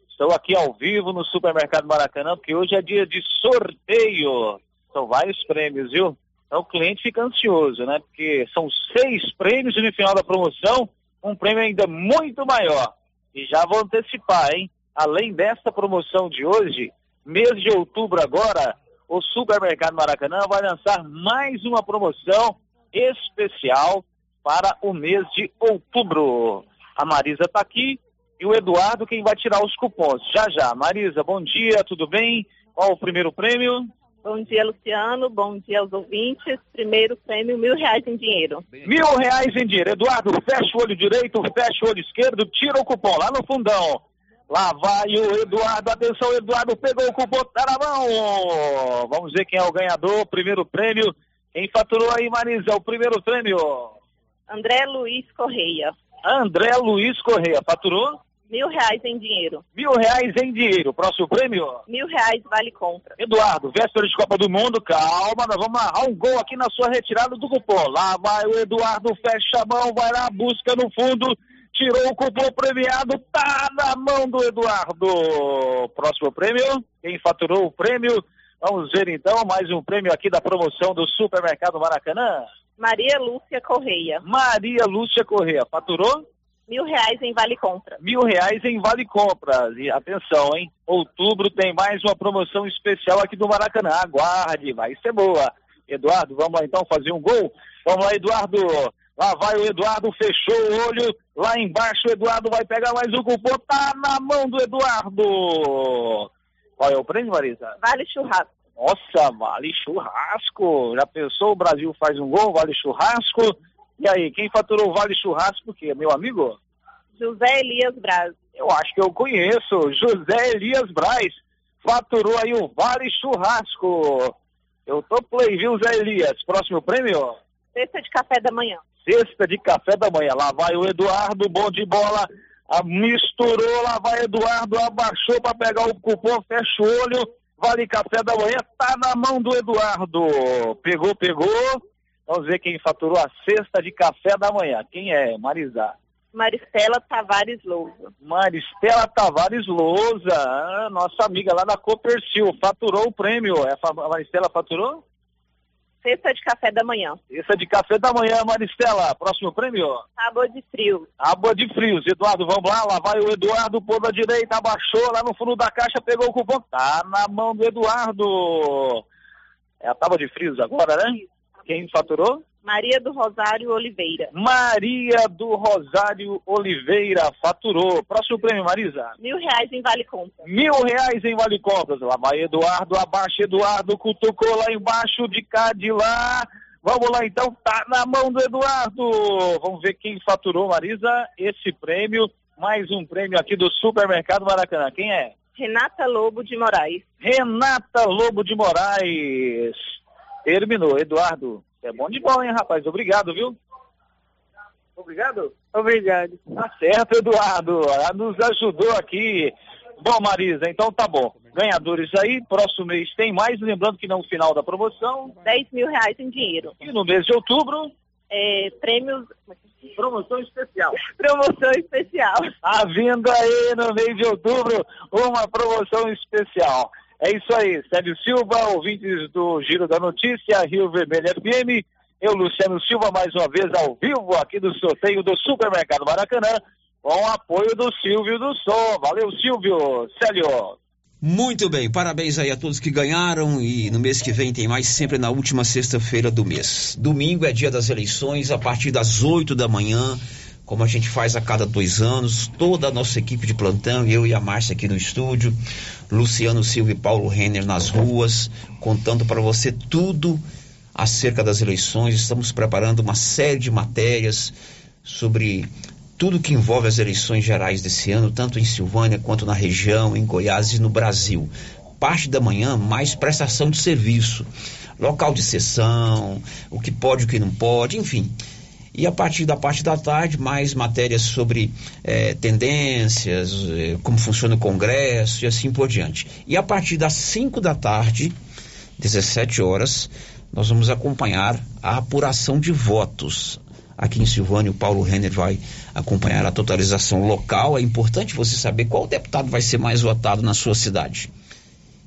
Estou aqui ao vivo no Supermercado Maracanã, porque hoje é dia de sorteio. São vários prêmios, viu? Então o cliente fica ansioso, né? Porque são seis prêmios e no final da promoção, um prêmio ainda muito maior. E já vou antecipar, hein? Além desta promoção de hoje, mês de outubro agora, o Supermercado Maracanã vai lançar mais uma promoção especial para o mês de outubro. A Marisa está aqui e o Eduardo quem vai tirar os cupons. Já já. Marisa, bom dia, tudo bem? Qual o primeiro prêmio? Bom dia, Luciano. Bom dia aos ouvintes. Primeiro prêmio, mil reais em dinheiro. Mil reais em dinheiro. Eduardo, fecha o olho direito, fecha o olho esquerdo, tira o cupom lá no fundão. Lá vai o Eduardo. Atenção, Eduardo pegou o cupom, tá na mão. Vamos ver quem é o ganhador. Primeiro prêmio. Quem faturou aí, Marisa? O primeiro prêmio. André Luiz Correia. André Luiz Correia. Faturou? Mil reais em dinheiro. Mil reais em dinheiro. Próximo prêmio? Mil reais vale compra. Eduardo, véspera de Copa do Mundo, calma, nós vamos amarrar um gol aqui na sua retirada do cupom. Lá vai o Eduardo, fecha a mão, vai lá, busca no fundo, tirou o cupom premiado, tá na mão do Eduardo. Próximo prêmio, quem faturou o prêmio? Vamos ver então mais um prêmio aqui da promoção do Supermercado Maracanã. Maria Lúcia Correia. Maria Lúcia Correia, faturou? Mil reais em vale compra. mil reais em Vale Compras. E atenção, hein? Outubro tem mais uma promoção especial aqui do Maracanã. Aguarde, vai ser boa. Eduardo, vamos lá então fazer um gol? Vamos lá, Eduardo. Lá vai o Eduardo, fechou o olho. Lá embaixo o Eduardo vai pegar mais um cupom. Tá na mão do Eduardo. Qual é o prêmio, Marisa? Vale churrasco. Nossa, vale churrasco. Já pensou o Brasil faz um gol, vale churrasco? E aí, quem faturou o vale churrasco o quê? Meu amigo? José Elias Braz. Eu acho que eu conheço. José Elias Braz faturou aí o Vale Churrasco. Eu tô play, viu, Zé Elias? Próximo prêmio? Cesta de café da manhã. Cesta de café da manhã. Lá vai o Eduardo, bom de bola. A, misturou, lá vai Eduardo, abaixou para pegar o cupom, fecha o olho. Vale café da manhã, tá na mão do Eduardo. Pegou, pegou. Vamos ver quem faturou a cesta de café da manhã. Quem é? Marizá. Maristela Tavares Lousa. Maristela Tavares Lousa, ah, nossa amiga lá da Copercil, faturou o prêmio. É, a Maristela faturou? Cesta de café da manhã. Cesta de café da manhã, Maristela. Próximo prêmio? Tábua de frios. Tábua de frios. Eduardo, vamos lá. Lá vai o Eduardo, pôr da direita, abaixou lá no fundo da caixa, pegou o cupom. Tá na mão do Eduardo. É a tábua de frios agora, né? Quem faturou? Maria do Rosário Oliveira. Maria do Rosário Oliveira faturou. Próximo prêmio, Marisa. Mil reais em Vale Compras. Mil reais em Vale Compras. Lá vai Eduardo, abaixo Eduardo, cutucou lá embaixo, de cá, de lá. Vamos lá então, tá na mão do Eduardo. Vamos ver quem faturou, Marisa, esse prêmio. Mais um prêmio aqui do Supermercado Maracanã. Quem é? Renata Lobo de Moraes. Renata Lobo de Moraes. Terminou, Eduardo. É bom de bola, hein, rapaz? Obrigado, viu? Obrigado? Obrigado. Tá certo, Eduardo. Ela nos ajudou aqui. Bom, Marisa, então tá bom. Ganhadores aí, próximo mês tem mais. Lembrando que no final da promoção. 10 mil reais em dinheiro. E no mês de outubro. É, prêmios. Promoção especial. Promoção especial. Tá vindo aí no mês de outubro uma promoção especial. É isso aí, Sérgio Silva, ouvintes do Giro da Notícia, Rio Vermelho FM. Eu, Luciano Silva, mais uma vez ao vivo aqui do sorteio do Supermercado Maracanã, com o apoio do Silvio do Som. Valeu, Silvio. Célio. Muito bem, parabéns aí a todos que ganharam e no mês que vem tem mais sempre na última sexta-feira do mês. Domingo é dia das eleições, a partir das 8 da manhã, como a gente faz a cada dois anos, toda a nossa equipe de plantão, eu e a Márcia aqui no estúdio, Luciano Silva e Paulo Renner nas ruas, contando para você tudo acerca das eleições. Estamos preparando uma série de matérias sobre tudo que envolve as eleições gerais desse ano, tanto em Silvânia quanto na região, em Goiás e no Brasil. Parte da manhã, mais prestação de serviço, local de sessão, o que pode, o que não pode, enfim. E a partir da parte da tarde, mais matérias sobre eh, tendências, eh, como funciona o Congresso e assim por diante. E a partir das 5 da tarde, 17 horas, nós vamos acompanhar a apuração de votos. Aqui em Silvânia, o Paulo Renner vai acompanhar a totalização local. É importante você saber qual deputado vai ser mais votado na sua cidade.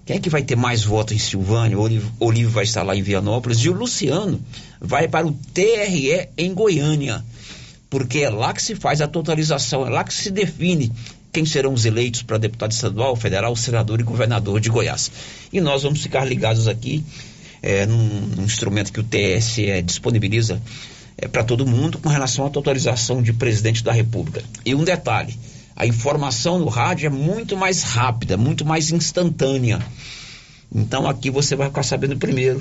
Quem é que vai ter mais votos em Silvânia? O Olívio vai estar lá em Vianópolis e o Luciano vai para o TRE em Goiânia, porque é lá que se faz a totalização, é lá que se define quem serão os eleitos para deputado estadual, federal, senador e governador de Goiás. E nós vamos ficar ligados aqui é, num, num instrumento que o TSE disponibiliza é, para todo mundo com relação à totalização de presidente da República. E um detalhe a informação no rádio é muito mais rápida, muito mais instantânea. Então aqui você vai ficar sabendo primeiro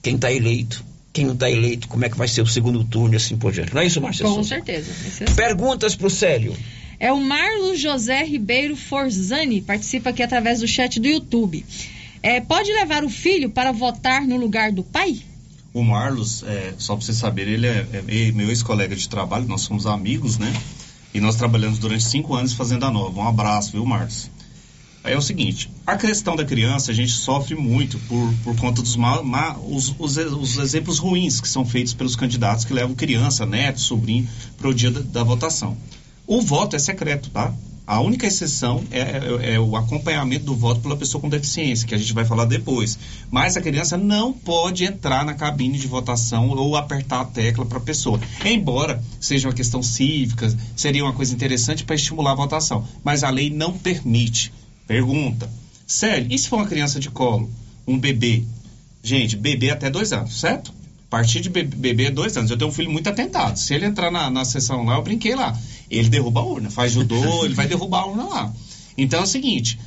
quem está eleito, quem não está eleito, como é que vai ser o segundo turno e assim por diante. Não é isso, Marcelo? Com certeza. É Perguntas para o Célio. É o Marlos José Ribeiro Forzani, participa aqui através do chat do YouTube. É, pode levar o filho para votar no lugar do pai? O Marlos, é, só para você saber, ele é, é meu ex-colega de trabalho, nós somos amigos, né? E nós trabalhamos durante cinco anos fazendo a nova. Um abraço, viu, Marcos? Aí é o seguinte, a questão da criança, a gente sofre muito por, por conta dos ma, ma, os, os, os, exemplos ruins que são feitos pelos candidatos que levam criança, neto, sobrinho para o dia da, da votação. O voto é secreto, tá? A única exceção é, é, é, o acompanhamento do voto pela pessoa com deficiência, que a gente vai falar depois. Mas a criança não pode entrar na cabine de votação ou apertar a tecla para a pessoa. Embora seja uma questão cívica, seria uma coisa interessante para estimular a votação. Mas a lei não permite. Pergunta. Sério, e se for uma criança de colo? Um bebê? Gente, bebê até dois anos, certo? A partir de bebê é dois anos. Eu tenho um filho muito atentado. Se ele entrar na, na sessão lá, eu brinquei lá ele derruba a urna. Faz judô, ele vai derrubar a urna lá. Então é o seguinte: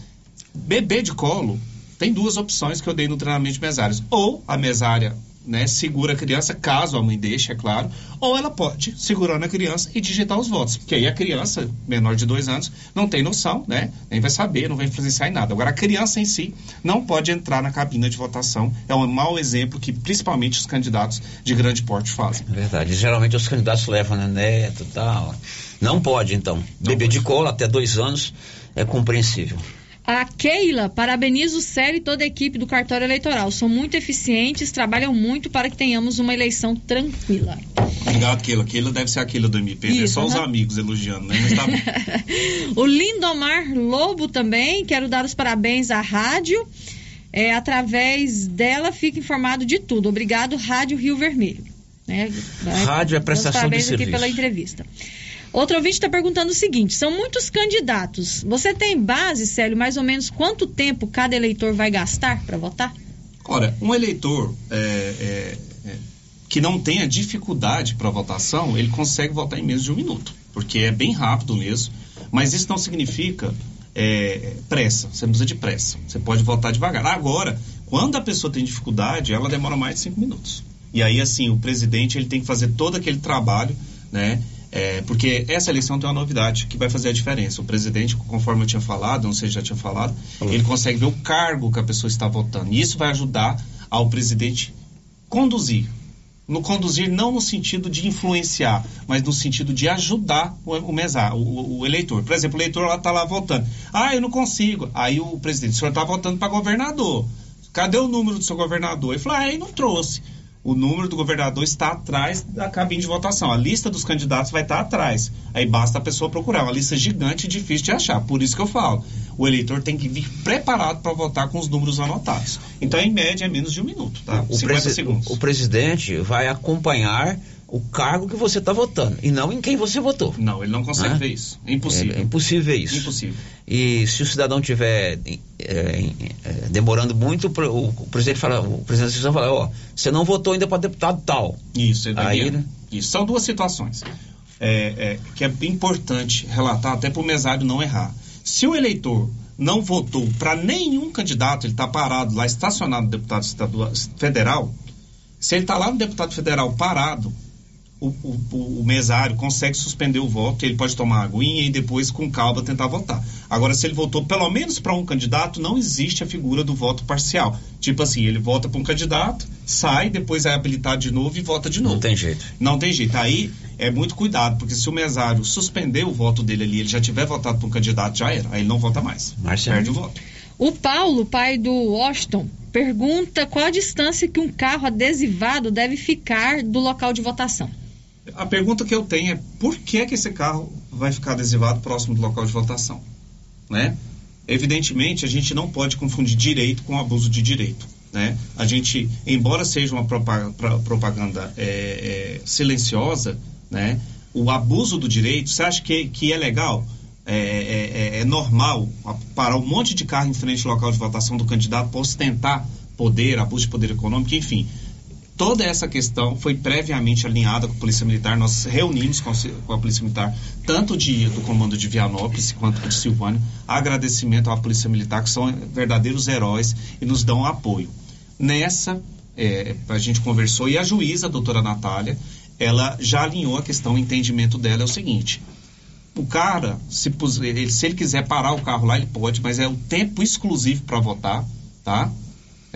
bebê de colo tem duas opções que eu dei no treinamento de mesários. Ou a mesária né, segura a criança, caso a mãe deixe, é claro, ou ela pode segurar na criança e digitar os votos, porque aí a criança, menor de dois anos, não tem noção, né, nem vai saber, não vai influenciar em nada. Agora, a criança em si não pode entrar na cabina de votação, é um mau exemplo que principalmente os candidatos de grande porte fazem. É verdade, geralmente os candidatos levam, né, neto e tal. Não pode, então. Não Bebê pode. de cola até dois anos é compreensível. A Keila parabeniza o Célio e toda a equipe do cartório eleitoral. São muito eficientes, trabalham muito para que tenhamos uma eleição tranquila. Obrigado, Keila. Keila deve ser a Keila do MP, né? Isso, É só os amigos elogiando, né? Mas tá o Lindomar Lobo também, quero dar os parabéns à rádio. É, através dela fica informado de tudo. Obrigado, Rádio Rio Vermelho. Né? Rádio é prestação de serviço. Parabéns aqui pela entrevista. Outro ouvinte está perguntando o seguinte: são muitos candidatos. Você tem base, Célio, mais ou menos quanto tempo cada eleitor vai gastar para votar? Ora, um eleitor é, é, é, que não tenha dificuldade para votação, ele consegue votar em menos de um minuto, porque é bem rápido mesmo. Mas isso não significa é, pressa. Você não precisa de pressa. Você pode votar devagar. Agora, quando a pessoa tem dificuldade, ela demora mais de cinco minutos. E aí, assim, o presidente ele tem que fazer todo aquele trabalho, né? É, porque essa eleição tem uma novidade que vai fazer a diferença. O presidente, conforme eu tinha falado, não sei se já tinha falado, ele consegue ver o cargo que a pessoa está votando. E isso vai ajudar ao presidente conduzir. No conduzir, não no sentido de influenciar, mas no sentido de ajudar o, o mesar, o, o, eleitor. Por exemplo, o eleitor lá está lá votando. Ah, eu não consigo. Aí o presidente, o senhor está votando para governador. Cadê o número do seu governador? Ele falou, ah, ele não trouxe o número do governador está atrás da cabine de votação. A lista dos candidatos vai estar atrás. Aí basta a pessoa procurar. Uma lista gigante e difícil de achar. Por isso que eu falo. O eleitor tem que vir preparado para votar com os números anotados. Então, em média, é menos de um minuto, tá? O 50 segundos. O presidente vai acompanhar o cargo que você está votando e não em quem você votou. Não, ele não consegue ver isso. É impossível. É, é impossível isso. Impossível. E se o cidadão tiver é, é, demorando muito, o, o, presidente fala, o presidente da instituição fala, ó, você não votou ainda para deputado tal. Isso, é Aí, né? Isso. São duas situações é, que é importante relatar até para o mesário não errar. Se o eleitor não votou para nenhum candidato, ele está parado lá, estacionado no deputado estadual, federal, se ele está lá no deputado federal parado, o, o, o, mesário consegue suspender o voto, ele pode tomar aguinha e depois, com calma, tentar votar. Agora, se ele votou pelo menos para um candidato, não existe a figura do voto parcial. Tipo assim, ele vota para um candidato, sai, depois é habilitado de novo e vota de novo. Não tem jeito. Não tem jeito. Aí é muito cuidado, porque se o mesário suspender o voto dele ali, ele já tiver votado para um candidato, já era. Aí ele não vota mais. Marcelo. Perde o voto. O Paulo, pai do Washington, pergunta qual a distância que um carro adesivado deve ficar do local de votação. A pergunta que eu tenho é por que, que esse carro vai ficar adesivado próximo do local de votação? Né? Evidentemente, a gente não pode confundir direito com abuso de direito. Né? A gente, embora seja uma propaganda é, é, silenciosa, né? o abuso do direito, você acha que, que é legal? É, é, é, é normal parar um monte de carro em frente ao local de votação do candidato para ostentar poder, abuso de poder econômico, enfim. Toda essa questão foi previamente alinhada com a Polícia Militar. Nós reunimos com a, Polícia Militar, tanto de, do comando de Vianópolis quanto de Silvânia. Agradecimento à Polícia Militar, que são verdadeiros heróis e nos dão apoio. Nessa, é, a gente conversou e a juíza, a doutora Natália, ela já alinhou a questão, o entendimento dela é o seguinte: o cara, se, se ele quiser parar o carro lá, ele pode, mas é o tempo exclusivo para votar, tá?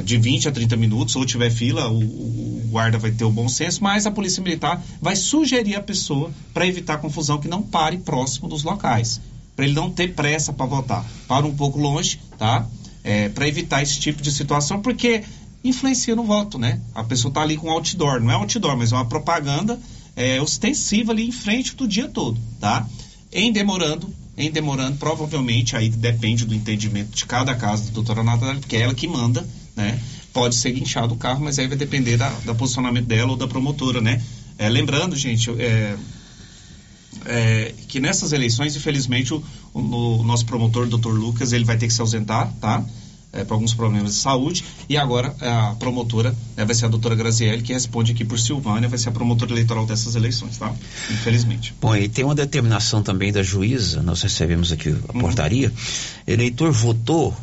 De 20 a 30 minutos, ou tiver fila, o, o, guarda vai ter o bom senso, mas a polícia militar vai sugerir a pessoa para evitar confusão que não pare próximo dos locais, para ele não ter pressa para votar. Para um pouco longe, tá? É, para evitar esse tipo de situação, porque influencia no voto, né? A pessoa está ali com outdoor, não é outdoor, mas é uma propaganda é, ostensiva ali em frente do dia todo, tá? Em demorando, em demorando, provavelmente aí depende do entendimento de cada caso da doutora Natália, porque é ela que manda, né? Pode ser guinchado o carro, mas aí vai depender da, da posicionamento dela ou da promotora, né? É, lembrando, gente, é, é, que nessas eleições, infelizmente, o, o, o nosso promotor, doutor Lucas, ele vai ter que se ausentar, tá? É, para alguns problemas de saúde. E agora a promotora né, vai ser a doutora Grazielli, que responde aqui por Silvânia, vai ser a promotora eleitoral dessas eleições, tá? Infelizmente. Bom, e tem uma determinação também da juíza, nós recebemos aqui a uhum. portaria. Eleitor votou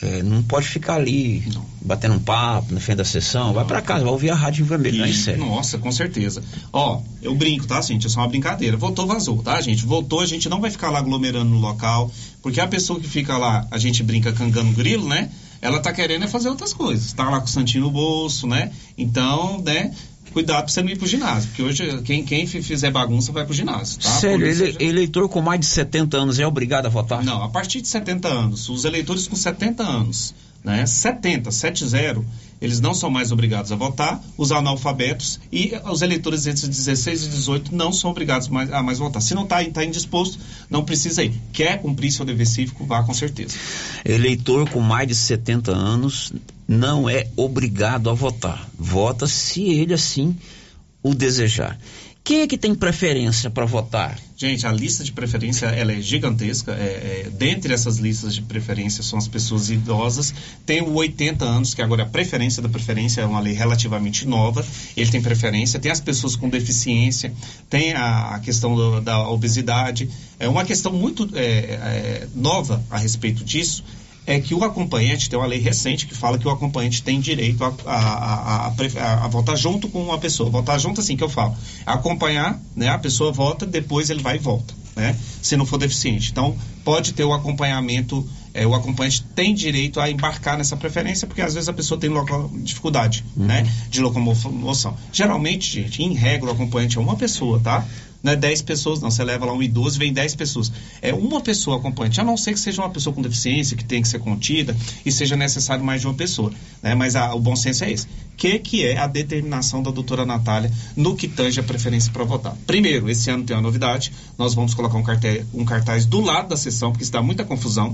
é, não pode ficar ali batendo um papo na frente da sessão. Vai para casa, vai ouvir a rádio vermelho, não é sério. Nossa, com certeza. Ó, eu brinco, tá, gente? É só uma brincadeira. Voltou, vazou, tá, gente? Voltou, a gente não vai ficar lá aglomerando no local, porque a pessoa que fica lá, a gente brinca cangando grilo, né? Ela tá querendo é fazer outras coisas. Tá lá com o santinho no bolso, né? Então, né? Cuidado pra você não ir pro ginásio, porque hoje quem, quem fizer bagunça vai pro ginásio, tá? Sério, ele, eleitor com mais de 70 anos é obrigado a votar? Não, a partir de 70 anos, os eleitores com 70 anos, né, 70, 70, eles não são mais obrigados a votar, os analfabetos e os eleitores entre 16 e 18 não são obrigados mais, a mais votar. Se não está tá indisposto, não precisa ir. Quer cumprir seu dever cívico, vá com certeza. Eleitor com mais de 70 anos não é obrigado a votar. Vota se ele assim o desejar. Quem é que tem preferência para votar? Gente, a lista de preferência ela é gigantesca. É, é, dentre essas listas de preferência são as pessoas idosas. Tem o 80 anos, que agora é a preferência da preferência é uma lei relativamente nova. Ele tem preferência. Tem as pessoas com deficiência. Tem a, a questão do, da obesidade. É uma questão muito é, é, nova a respeito disso é que o acompanhante, tem uma lei recente que fala que o acompanhante tem direito a, a, a, a, votar junto com uma pessoa. Votar junto, assim que eu falo. Acompanhar, né? A pessoa vota, depois ele vai e volta, né? Se não for deficiente. Então, pode ter o acompanhamento, é, o acompanhante tem direito a embarcar nessa preferência, porque às vezes a pessoa tem local, dificuldade, uhum. né? De locomoção. Geralmente, gente, em regra, o acompanhante é uma pessoa, tá? Não é 10 pessoas, não. Você leva lá um idoso, vem 10 pessoas. É uma pessoa acompanhante, a não ser que seja uma pessoa com deficiência, que tem que ser contida, e seja necessário mais de uma pessoa. Né? Mas a, o bom senso é esse. O que, que é a determinação da doutora Natália no que tange a preferência para votar? Primeiro, esse ano tem uma novidade. Nós vamos colocar um cartaz, um cartaz do lado da sessão, porque está muita confusão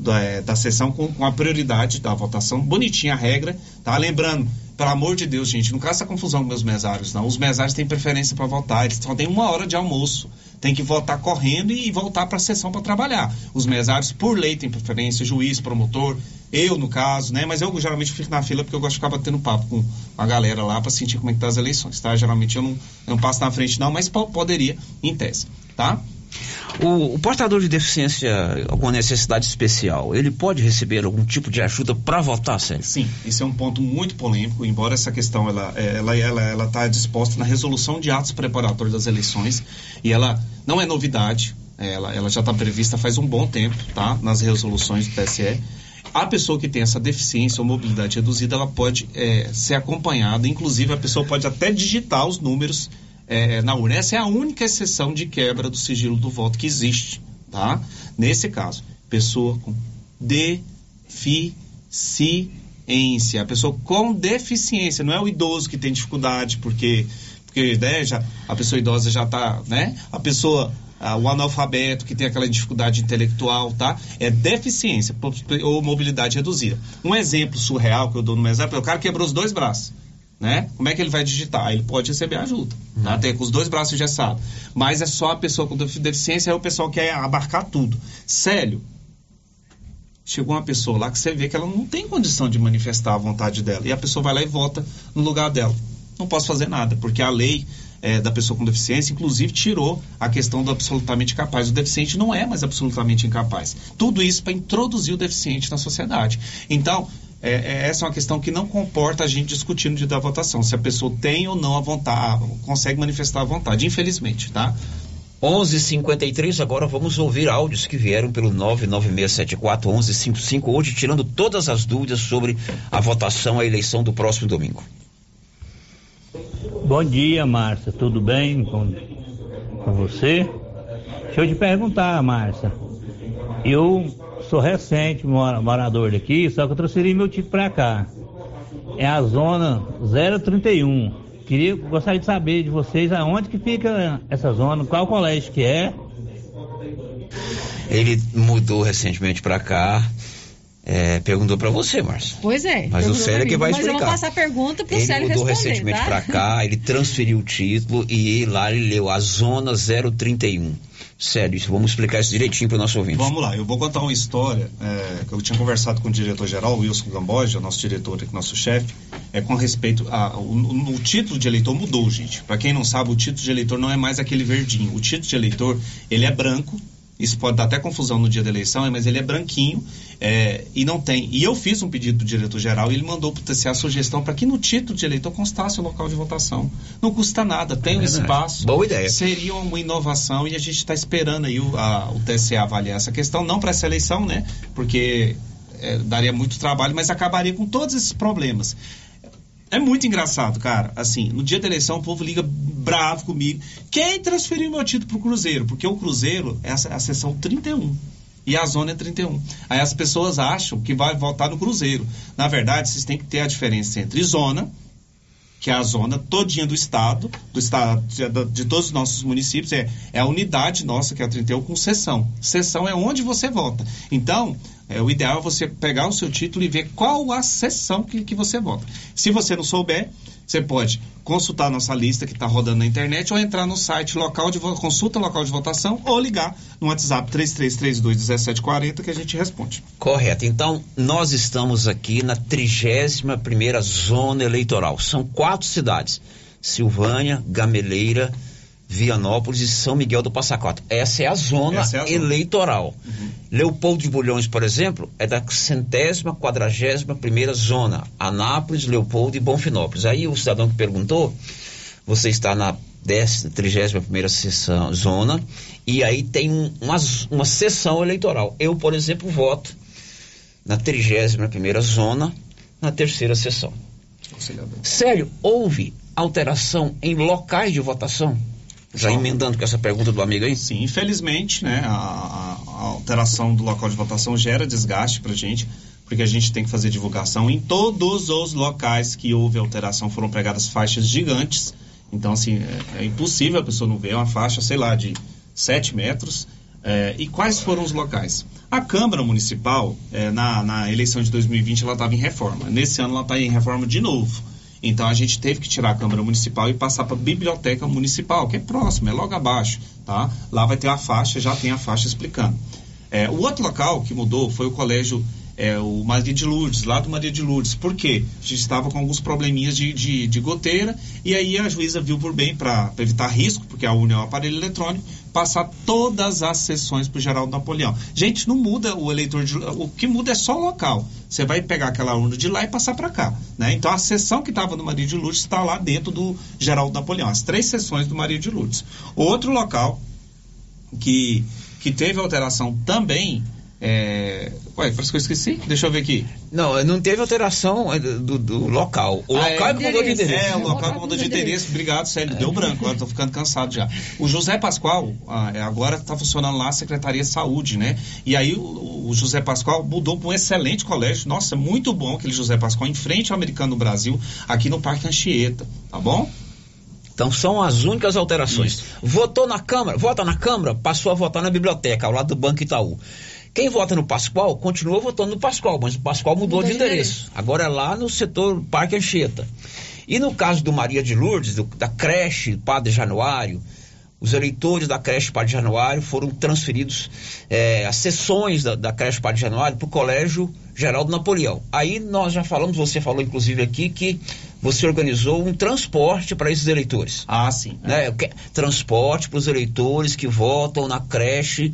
da, é, da sessão com, com, a prioridade da votação. Bonitinha a regra, tá? Lembrando, pelo amor de Deus, gente, não caça confusão com meus mesários, não. Os mesários têm preferência para votar, eles só têm uma hora de almoço. Tem que votar correndo e voltar para a sessão para trabalhar. Os mesários, por lei, têm preferência, juiz, promotor, eu no caso, né? Mas eu geralmente fico na fila porque eu gosto de ficar batendo papo com a galera lá para sentir como é que tá as eleições, tá? Geralmente eu não, eu não passo na frente, não, mas poderia, em tese, tá? O, o, portador de deficiência, alguma necessidade especial, ele pode receber algum tipo de ajuda para votar, sério? Sim, isso é um ponto muito polêmico, embora essa questão ela ela ela ela está disposta na resolução de atos preparatórios das eleições e ela não é novidade, ela, ela já está prevista faz um bom tempo, tá? Nas resoluções do TSE. A pessoa que tem essa deficiência ou mobilidade reduzida, ela pode é, ser acompanhada, inclusive a pessoa pode até digitar os números é, na urna. Essa é a única exceção de quebra do sigilo do voto que existe, tá? Nesse caso, pessoa com deficiência, a pessoa com deficiência, não é o idoso que tem dificuldade, porque, porque né, já, a pessoa idosa já está, né? A pessoa o analfabeto que tem aquela dificuldade intelectual, tá? É deficiência ou mobilidade reduzida. Um exemplo surreal que eu dou no exemplo é o cara quebrou os dois braços né? Como é que ele vai digitar? Ele pode receber ajuda, uhum. tá? Tem com os dois braços engessados. Mas é só a pessoa com deficiência, é o pessoal que quer abarcar tudo. Sério, chegou uma pessoa lá que você vê que ela não tem condição de manifestar a vontade dela. E a pessoa vai lá e vota no lugar dela. Não posso fazer nada, porque a lei é, da pessoa com deficiência, inclusive, tirou a questão do absolutamente capaz. O deficiente não é mais absolutamente incapaz. Tudo isso para introduzir o deficiente na sociedade. Então, é, é, essa é uma questão que não comporta a gente discutindo de dar votação, se a pessoa tem ou não a vontade, consegue manifestar a vontade, infelizmente, tá? 11:53 agora vamos ouvir áudios que vieram pelo 996741155 hoje tirando todas as dúvidas sobre a votação a eleição do próximo domingo. Bom dia, Márcia, tudo bem com, com você? Deixa eu te perguntar, Márcia. Eu sou recente morador daqui, só que eu transferi meu título para cá. É a zona 031. Queria, gostaria de saber de vocês aonde que fica essa zona, qual colégio que é. Ele mudou recentemente para cá. É, perguntou para você, Márcio. Pois é. Mas o Célio é que vai explicar. Mas eu vou passar a pergunta pro Célio responder, Ele mudou recentemente tá? para cá, ele transferiu o título e lá ele leu a zona 031 sério. Vamos explicar isso direitinho para o nosso ouvinte. Vamos lá, eu vou contar uma história é, que eu tinha conversado com o diretor-geral, Wilson Gamboja, nosso diretor nosso chefe, é com respeito a. O, o, título de eleitor mudou, gente. Para quem não sabe, o título de eleitor não é mais aquele verdinho. O título de eleitor, ele é branco, Isso pode dar até confusão no dia da eleição, mas ele é branquinho é, e não tem. E eu fiz um pedido do diretor-geral e ele mandou para o TCE a sugestão para que no título de eleitor constasse o local de votação. Não custa nada, tem um espaço. Boa ideia. Seria uma inovação e a gente está esperando aí o, a, o TCE avaliar essa questão, não para essa eleição, né? Porque é, daria muito trabalho, mas acabaria com todos esses problemas. É muito engraçado, cara. Assim, no dia da eleição o povo liga bravo comigo. Quem transferiu meu título pro Cruzeiro? Porque o Cruzeiro é a, a seção 31 e a zona é 31. Aí as pessoas acham que vai votar no Cruzeiro. Na verdade, vocês têm que ter a diferença entre zona, que é a zona todinha do estado, do estado de, todos os nossos municípios, é, é a unidade nossa, que é a 31, com seção. Seção é onde você vota. Então, é, o ideal é você pegar o seu título e ver qual a sessão que, que você vota. Se você não souber, você pode consultar a nossa lista que está rodando na internet ou entrar no site local de consulta local de votação ou ligar no WhatsApp 33321740 que a gente responde. Correto. Então, nós estamos aqui na 31 primeira zona eleitoral. São quatro cidades: Silvânia, Gameleira, Vianópolis e São Miguel do Passa Quatro. Essa é a zona, é a zona. eleitoral. Uhum. Leopoldo de Bulhões, por exemplo, é da centésima, quadragésima primeira zona. Anápolis, Leopoldo e Bonfinópolis. Aí o cidadão que perguntou, você está na décima, trigésima primeira sessão, zona, e aí tem uma, uma sessão eleitoral. Eu, por exemplo, voto na trigésima primeira zona, na terceira sessão. Sério, houve alteração em locais de votação? Já emendando com essa pergunta do amigo aí? Sim, infelizmente, né, a, a alteração do local de votação gera desgaste para a gente, porque a gente tem que fazer divulgação em todos os locais que houve alteração, foram pregadas faixas gigantes. Então, assim, é, é impossível a pessoa não ver uma faixa, sei lá, de 7 metros. É, e quais foram os locais? A Câmara Municipal, é, na, na eleição de 2020, ela estava em reforma. Nesse ano, ela está em reforma de novo. Então a gente teve que tirar a Câmara Municipal e passar para a Biblioteca Municipal, que é próximo, é logo abaixo, tá? Lá vai ter a faixa, já tem a faixa explicando. É, o outro local que mudou foi o colégio é, o Maria de Lourdes, lá do Maria de Lourdes. Por quê? A gente estava com alguns probleminhas de, de, de goteira e aí a juíza viu por bem, para evitar risco, porque a UNE é um aparelho eletrônico, passar todas as sessões para o Geraldo Napoleão. Gente, não muda o eleitor, de, o que muda é só o local. Você vai pegar aquela urna de lá e passar para cá. Né? Então a sessão que estava no Maria de Lourdes está lá dentro do Geraldo Napoleão, as três sessões do Maria de Lourdes. Outro local que, que teve alteração também é... Ué, parece que eu esqueci. Deixa eu ver aqui. Não, não teve alteração é, do, do local. O ah, local é, que mudou de endereço. É, o local que mudou de endereço. Obrigado, Célio. Deu branco, agora estou ficando cansado já. O José Pascoal, ah, é, agora está funcionando lá a Secretaria de Saúde, né? E aí o, o José Pascoal mudou para um excelente colégio. Nossa, muito bom aquele José Pascoal, em frente ao Americano Brasil, aqui no Parque Anchieta, tá bom? Então são as únicas alterações. Isso. Votou na Câmara, vota na Câmara, passou a votar na biblioteca, ao lado do Banco Itaú. Quem vota no Pascoal continua votando no Pascoal, mas o Pascoal mudou, mudou de, endereço. endereço. Agora é lá no setor Parque Anchieta. E no caso do Maria de Lourdes, do, da creche Padre Januário, os eleitores da creche Padre Januário foram transferidos é, as sessões da, da creche Padre Januário para o Colégio Geraldo Napoleão. Aí nós já falamos, você falou inclusive aqui que você organizou um transporte para esses eleitores. Ah, sim. Né? É. Transporte para os eleitores que votam na creche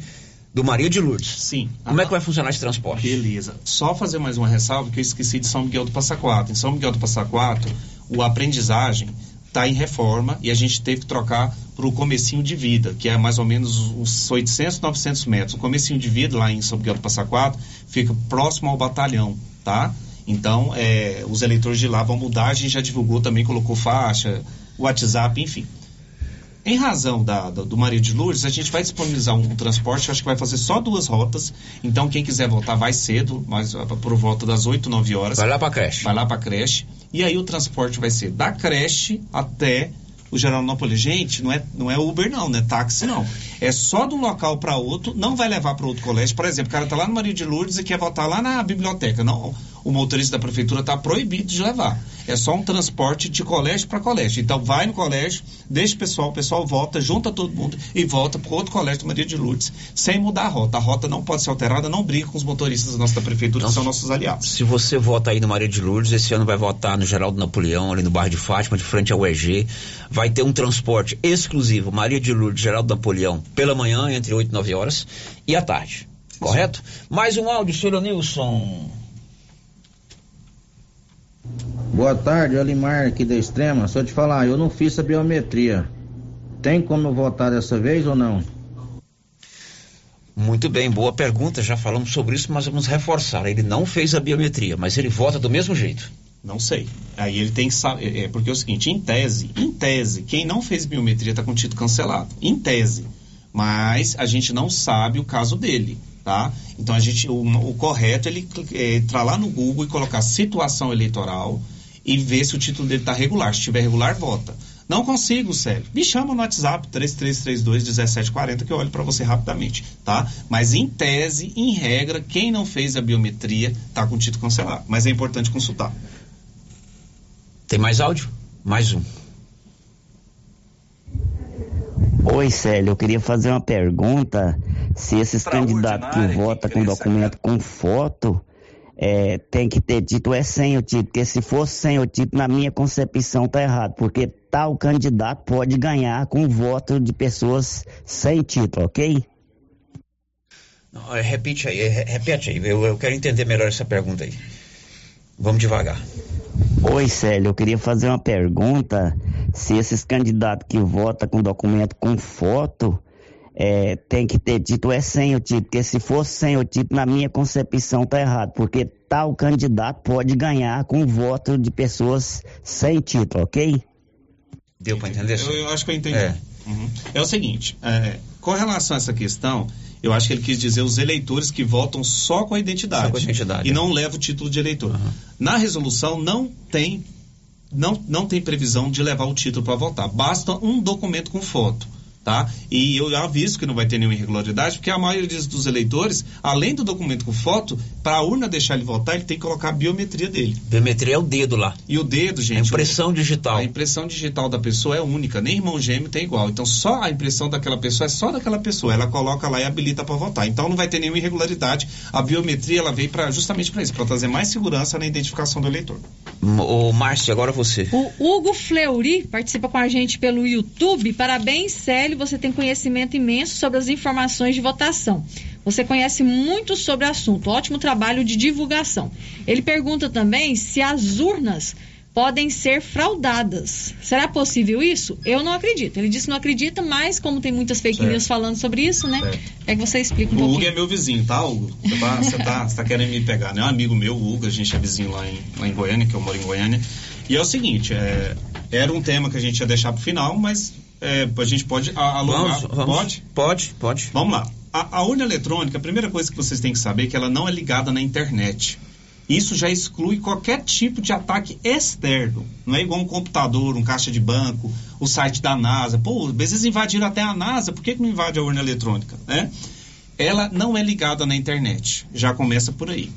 do Maria de Lourdes. Sim. Como ah, é que vai funcionar esse transporte? Beleza. Só fazer mais uma ressalva que eu esqueci de São Miguel do Passa Quatro. Em São Miguel do Passa Quatro, o aprendizagem está em reforma e a gente teve que trocar para o comecinho de vida, que é mais ou menos uns 800, 900 metros. O comecinho de vida lá em São Miguel do Passa Quatro fica próximo ao batalhão, tá? Então, é, os eleitores de lá vão mudar, a gente já divulgou também, colocou faixa, WhatsApp, enfim. Em razão da, do, do Maria de Lourdes, a gente vai disponibilizar um, um, transporte, acho que vai fazer só duas rotas. Então, quem quiser voltar vai cedo, mas ah, por volta das 8, 9 horas. Vai lá para creche. Vai lá para creche. E aí o transporte vai ser da creche até o Geralnópolis. Gente, não é, não é Uber não, não é táxi não. É só de um local para outro, não vai levar para outro colégio. Por exemplo, o cara tá lá no Maria de Lourdes e quer voltar lá na biblioteca. Não, o motorista da prefeitura está proibido de levar. É só um transporte de colégio para colégio. Então vai no colégio, deixa o pessoal, o pessoal volta, junta todo mundo e volta para outro colégio do Maria de Lourdes, sem mudar a rota. A rota não pode ser alterada, não briga com os motoristas nossa da prefeitura, Então, que são nossos aliados. Se você vota aí no Maria de Lourdes, esse ano vai votar no Geraldo Napoleão, ali no bairro de Fátima, de frente ao EG. Vai ter um transporte exclusivo, Maria de Lourdes, Geraldo Napoleão, pela manhã, entre 8 e 9 horas, e à tarde. Correto? Mais um áudio, senhor Nilson. Boa tarde, Olimar aqui da Extrema. Só te falar, eu não fiz a biometria. Tem como eu votar dessa vez ou não? Muito bem, boa pergunta. Já falamos sobre isso, mas vamos reforçar. Ele não fez a biometria, mas ele vota do mesmo jeito. Não sei. Aí ele tem que saber. É, porque é o seguinte, em tese, em tese, quem não fez biometria está com o título cancelado. Em tese. Mas a gente não sabe o caso dele. Tá? Então a gente, o, o correto é ele é, entrar lá no Google e colocar situação eleitoral e ver se o título dele está regular. Se estiver regular, vota. Não consigo, Célio. Me chama no WhatsApp 3332-1740 que eu olho para você rapidamente, tá? Mas em tese, em regra, quem não fez a biometria está com o título cancelado. Mas é importante consultar. Tem mais áudio? Mais um. Oi, Célio, eu queria fazer uma pergunta. Se esses candidatos que votam com documento com foto, é, tem que ter título é sem o título, porque se fosse sem o título, na minha concepção tá errado, porque tal candidato pode ganhar com voto de pessoas sem título, ok? Não, é, repete aí, é, repete aí. Eu, eu quero entender melhor essa pergunta aí. Vamos devagar. Oi, Célio, eu queria fazer uma pergunta. Se esses candidatos que votam com documento com foto, é, tem que ter título é sem o título, porque se fosse sem o título, na minha concepção tá errado, porque tal candidato pode ganhar com voto de pessoas sem título, ok? Deu para entender? Eu, eu, acho que eu entendi. É. Uhum. é o seguinte, é, com relação a essa questão, eu acho que ele quis dizer os eleitores que votam só com a identidade. Só com a identidade, e é. não leva o título de eleitor. Uhum. Na resolução não tem não, não tem previsão de levar o título para votar. Basta um documento com foto. Tá? E eu aviso que não vai ter nenhuma irregularidade, porque a maioria dos eleitores, além do documento com foto, para a urna deixar ele votar, ele tem que colocar a biometria dele. Biometria é o dedo lá. E o dedo, gente. A impressão o, digital. A impressão digital da pessoa é única, nem irmão gêmeo tem igual. Então só a impressão daquela pessoa é só daquela pessoa. Ela coloca lá e habilita para votar. Então não vai ter nenhuma irregularidade. A biometria ela veio para justamente para isso, para trazer mais segurança na identificação do eleitor. O Márcio, agora você. O Hugo Fleury participa com a gente pelo YouTube. Parabéns, Célio. Você tem conhecimento imenso sobre as informações de votação. Você conhece muito sobre o assunto. Ótimo trabalho de divulgação. Ele pergunta também se as urnas podem ser fraudadas. Será possível isso? Eu não acredito. Ele disse que não acredita, mas como tem muitas fake Certo. news falando sobre isso, né? É que você explica um O Hugo pouquinho. é meu vizinho, tá, Hugo? Você tá, você tá, você tá querendo me pegar, né? É um amigo meu, o Hugo, a gente é vizinho lá em, lá em Goiânia, que eu moro em Goiânia. E é o seguinte, é, era um tema que a gente ia deixar pro final, mas é, a gente pode a- alongar. Vamos, vamos. Pode? Pode, pode. Vamos lá. A, a urna eletrônica, a primeira coisa que vocês têm que saber é que ela não é ligada na internet. Isso já exclui qualquer tipo de ataque externo. Não é igual um computador, um caixa de banco, o site da NASA. Pô, às vezes invadiram até a NASA, por que, que não invade a urna eletrônica? Né? Ela não é ligada na internet. Já começa por aí.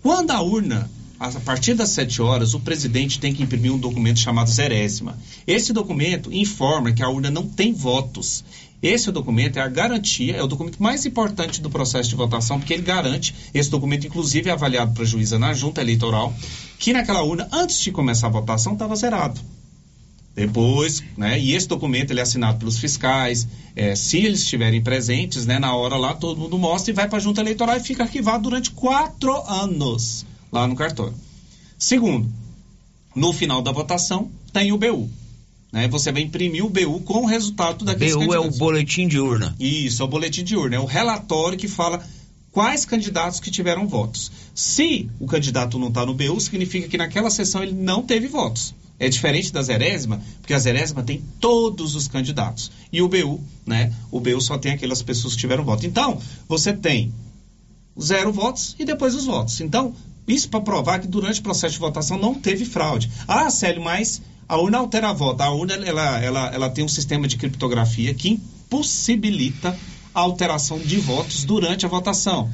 Quando a urna, a partir das 7 horas, o presidente tem que imprimir um documento chamado zerésima. Esse documento informa que a urna não tem votos. Esse documento é a garantia, é o documento mais importante do processo de votação, porque ele garante, esse documento inclusive é avaliado para a juíza na junta eleitoral, que naquela urna, antes de começar a votação, estava zerado. Depois, né, e esse documento ele é assinado pelos fiscais, é, se eles estiverem presentes, né, na hora lá, todo mundo mostra e vai para a junta eleitoral e fica arquivado durante quatro anos lá no cartório. Segundo, no final da votação tem o BU. Né, você vai imprimir o BU com o resultado daqueles BU é o candidatos. boletim de urna. Isso, é o boletim de urna, é o relatório que fala quais candidatos que tiveram votos. Se o candidato não está no BU, significa que naquela sessão ele não teve votos. É diferente da zerésima, porque a zerésima tem todos os candidatos. E o BU, né? O BU só tem aquelas pessoas que tiveram voto. Então, você tem zero votos e depois os votos. Então, isso para provar que durante o processo de votação não teve fraude. Ah, Célio, mas a urna altera a voto. A urna ela, ela, ela tem um sistema de criptografia que impossibilita a alteração de votos durante a votação.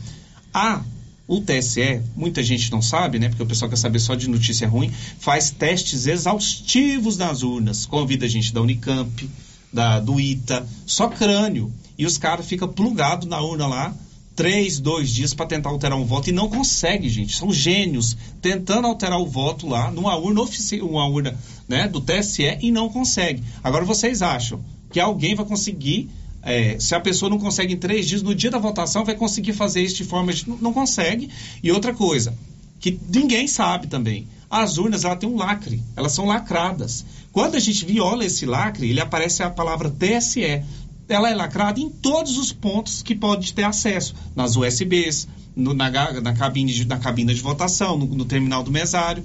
A O TSE, muita gente não sabe, né? Porque o pessoal quer saber só de notícia ruim, faz testes exaustivos nas urnas. Convida a gente da Unicamp, da, do ITA, só crânio. E os caras ficam plugados na urna lá, três, dois dias para tentar alterar um voto e não consegue, gente. São gênios tentando alterar o voto lá numa urna oficial, uma urna né, do TSE e não consegue. Agora vocês acham que alguém vai conseguir é, se a pessoa não consegue em três dias, no dia da votação, vai conseguir fazer isso de forma. De, não, não consegue. E outra coisa, que ninguém sabe também. As urnas, ela tem um lacre, elas são lacradas. Quando a gente viola esse lacre, ele aparece a palavra TSE. Ela é lacrada em todos os pontos que pode ter acesso, nas USBs, no, na, na, cabine de, na cabina de votação, no, no terminal do mesário.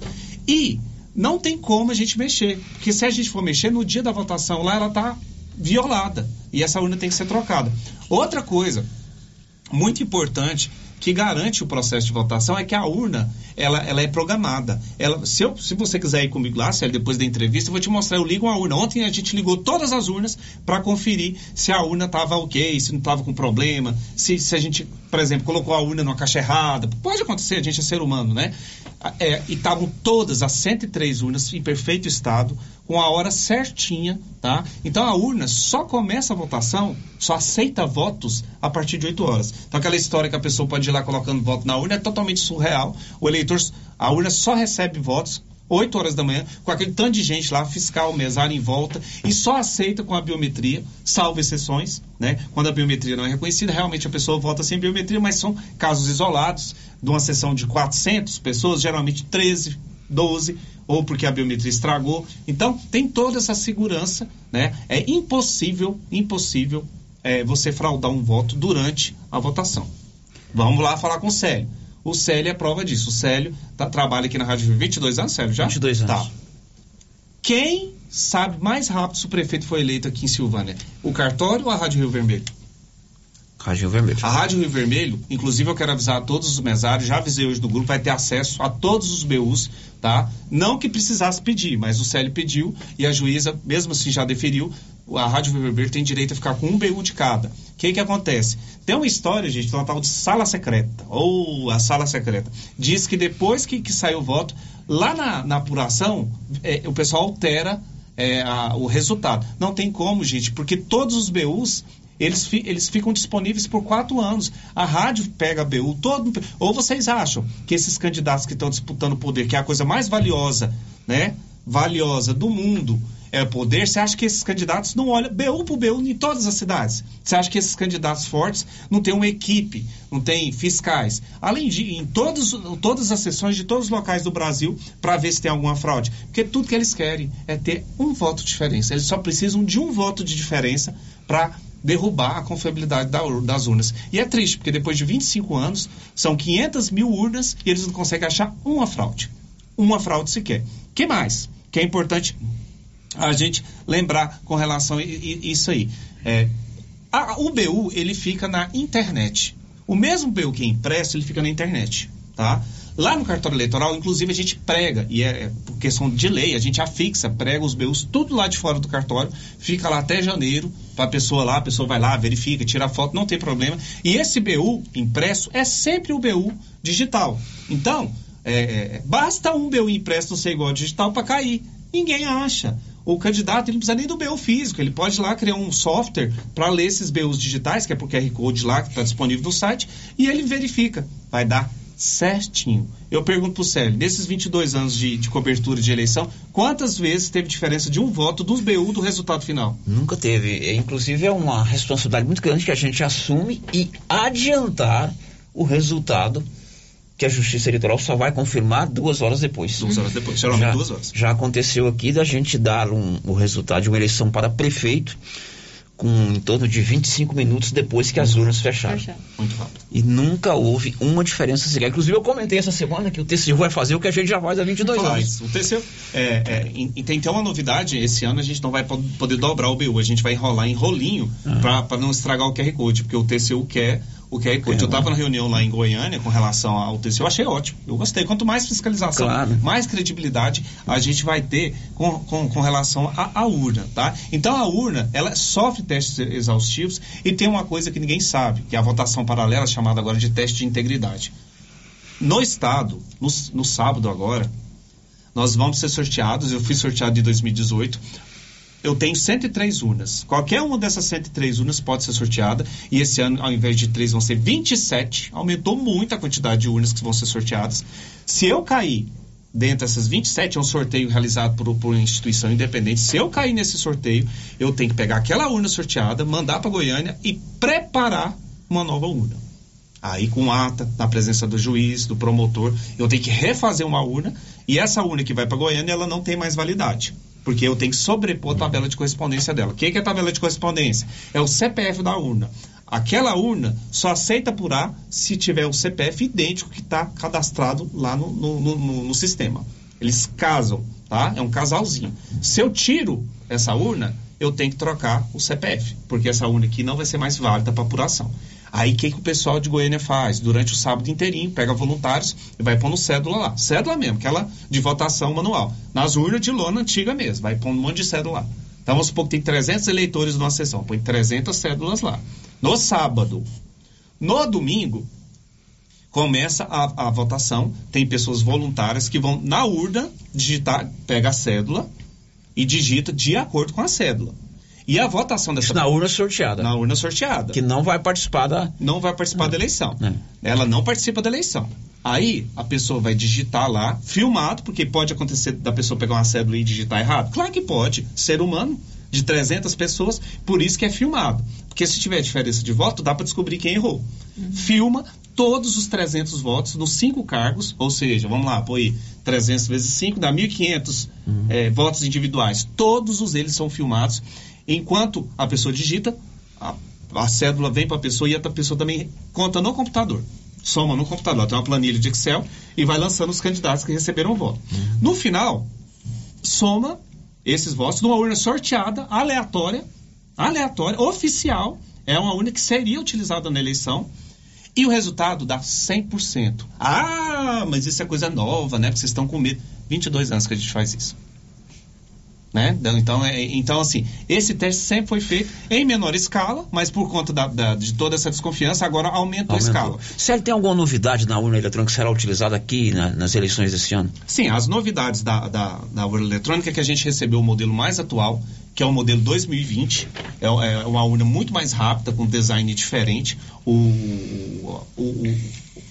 E não tem como a gente mexer, porque se a gente for mexer no dia da votação lá, ela está violada e essa urna tem que ser trocada. Outra coisa muito importante que garante o processo de votação é que a urna ela, ela é programada. Ela, se, eu, se você quiser ir comigo lá, depois da entrevista, eu vou te mostrar. Eu ligo a urna. Ontem a gente ligou todas as urnas para conferir se a urna estava ok, se não estava com problema, se, se a gente, por exemplo, colocou a urna numa caixa errada. Pode acontecer, a gente é ser humano, né? É, e estavam todas as 103 urnas em perfeito estado, com a hora certinha, tá? Então a urna só começa a votação, só aceita votos a partir de 8 horas. Então aquela história que a pessoa pode ir lá colocando voto na urna é totalmente surreal. O eleitor, a urna só recebe votos 8 horas da manhã, com aquele tanto de gente lá, fiscal, mesário em volta, e só aceita com a biometria, salvo exceções, né? Quando a biometria não é reconhecida, realmente a pessoa vota sem biometria, mas são casos isolados, de uma sessão de 400 pessoas, geralmente 13, 12 ou porque a biometria estragou. Então, tem toda essa segurança, né? É impossível, impossível é, você fraudar um voto durante a votação. Vamos lá falar com o Célio. O Célio é prova disso. O Célio tá, trabalha aqui na Rádio 22 anos, Célio, já? 22 anos. Tá. Quem sabe mais rápido se o prefeito foi eleito aqui em Silvânia? O cartório ou a Rádio Rio Vermelho? Rádio Rio Vermelho. A Rádio Rio Vermelho, inclusive eu quero avisar a todos os mesários, já avisei hoje do grupo, vai ter acesso a todos os BUs, tá? Não que precisasse pedir, mas o Célio pediu e a juíza, mesmo assim, já deferiu. A Rádio Rio Vermelho tem direito a ficar com um BU de cada. O que que acontece? Tem uma história, gente, uma tal de sala secreta, ou a sala secreta. Diz que depois que, que saiu o voto, lá na, na apuração, é, o pessoal altera é, a, o resultado. Não tem como, gente, porque todos os BUs eles, fi, eles ficam disponíveis por quatro anos. A rádio pega a BU todo. Ou vocês acham que esses candidatos que estão disputando o poder, que é a coisa mais valiosa, né? Valiosa do mundo, é poder, você acha que esses candidatos não olham BU por BU em todas as cidades? Você acha que esses candidatos fortes não têm uma equipe, não têm fiscais? Além de, em todos, todas as sessões de todos os locais do Brasil, para ver se tem alguma fraude. Porque tudo que eles querem é ter um voto de diferença. Eles só precisam de um voto de diferença para derrubar a confiabilidade da, das urnas. E é triste, porque depois de 25 anos, são 500 mil urnas e eles não conseguem achar uma fraude. Uma fraude sequer. que mais? Que é importante a gente lembrar com relação a isso aí. É, a, o BU, ele fica na internet. O mesmo BU que é impresso, ele fica na internet, tá? Lá no cartório eleitoral, inclusive, a gente prega, e é, é por questão de lei, a gente afixa, prega os BUs tudo lá de fora do cartório, fica lá até janeiro, para a pessoa lá, a pessoa vai lá, verifica, tira foto, não tem problema. E esse BU impresso é sempre o BU digital. Então, é, é, basta um BU impresso ser igual digital para cair. Ninguém acha. O candidato ele não precisa nem do BU físico, ele pode lá criar um software para ler esses BUs digitais, que é por QR Code lá, que está disponível no site, e ele verifica. Vai dar certinho. Eu pergunto para o Célio, nesses 22 anos de, de, cobertura de eleição, quantas vezes teve diferença de um voto dos BU do resultado final? Nunca teve. É, inclusive é uma responsabilidade muito grande que a gente assume e adiantar o resultado que a Justiça Eleitoral só vai confirmar duas horas depois. Duas horas depois, geralmente já, duas horas. Já aconteceu aqui da gente dar um, o resultado de uma eleição para prefeito com em torno de 25 minutos depois que as urnas fecharam. Muito rápido. E nunca houve uma diferença sequer. Inclusive, eu comentei essa semana que o TCU vai fazer o que a gente já faz há 22 anos. O TCU, é, é, e tem até uma novidade, esse ano a gente não vai poder dobrar o BU, a gente vai enrolar em rolinho ah. para não estragar o QR Code, porque o TCU quer o QR Code. É, eu estava na reunião lá em Goiânia com relação ao TCU, eu achei ótimo. Eu gostei. Quanto mais fiscalização, claro. mais credibilidade a gente vai ter com, com, com relação à urna, tá? Então a urna, ela sofre testes exaustivos e tem uma coisa que ninguém sabe, que é a votação paralela, chamada agora de teste de integridade. No estado, no, no sábado agora, nós vamos ser sorteados. Eu fui sorteado em 2018. Eu tenho 103 urnas. Qualquer uma dessas 103 urnas pode ser sorteada. E esse ano, ao invés de 3, vão ser 27. Aumentou muito a quantidade de urnas que vão ser sorteadas. Se eu cair dentro dessas 27, é um sorteio realizado por, por uma instituição independente. Se eu cair nesse sorteio, eu tenho que pegar aquela urna sorteada, mandar para Goiânia e preparar uma nova urna. Aí, com ata, na presença do juiz, do promotor, eu tenho que refazer uma urna e essa urna que vai para Goiânia, ela não tem mais validade. Porque eu tenho que sobrepor a tabela de correspondência dela. O que é a tabela de correspondência? É o CPF da urna. Aquela urna só aceita apurar se tiver o CPF idêntico que está cadastrado lá no, no, no, no, sistema. Eles casam, tá? É um casalzinho. Se eu tiro essa urna, eu tenho que trocar o CPF, porque essa urna aqui não vai ser mais válida para apuração. Aí o que, que o pessoal de Goiânia faz? Durante o sábado inteirinho, pega voluntários e vai pondo cédula lá. Cédula mesmo, aquela de votação manual. Nas urnas de lona antiga mesmo, vai pondo um monte de cédula lá. Então vamos supor que tem 300 eleitores numa sessão, põe 300 cédulas lá. No sábado. No domingo, começa a, a votação, tem pessoas voluntárias que vão na urna digitar, pega a cédula e digita de acordo com a cédula. E a votação dessa. Isso na urna sorteada. Na urna sorteada. Que não vai participar da. Não vai participar da eleição. É. Ela não participa da eleição. Aí a pessoa vai digitar lá, filmado, porque pode acontecer da pessoa pegar uma cédula e digitar errado. Claro que pode, ser humano, de 300 pessoas, por isso que é filmado. Porque se tiver diferença de voto, dá para descobrir quem errou. Uhum. Filma todos os 300 votos nos cinco cargos, ou seja, vamos lá, põe 300 vezes 5 dá 1.500 uhum. é, votos individuais. Todos os eles são filmados Enquanto a pessoa digita, a, a cédula vem para a pessoa e a pessoa também conta no computador. Soma no computador. Tem uma planilha de Excel e vai lançando os candidatos que receberam o voto. Uhum. No final, soma esses votos numa urna sorteada, aleatória, aleatória, oficial. É uma urna que seria utilizada na eleição. E o resultado dá 100%. Ah, mas isso é coisa nova, né? Porque vocês estão com medo. 22 anos que a gente faz isso. Né? Então, é, então, assim, esse teste sempre foi feito em menor escala, mas por conta da, da, de toda essa desconfiança, agora aumentou, aumentou. a escala. Se ele tem alguma novidade na urna eletrônica que será utilizada aqui na, nas eleições desse ano? Sim, as novidades da, da, da urna eletrônica é que a gente recebeu o modelo mais atual, que é o modelo 2020. É, é uma urna muito mais rápida, com design diferente. O, o, o,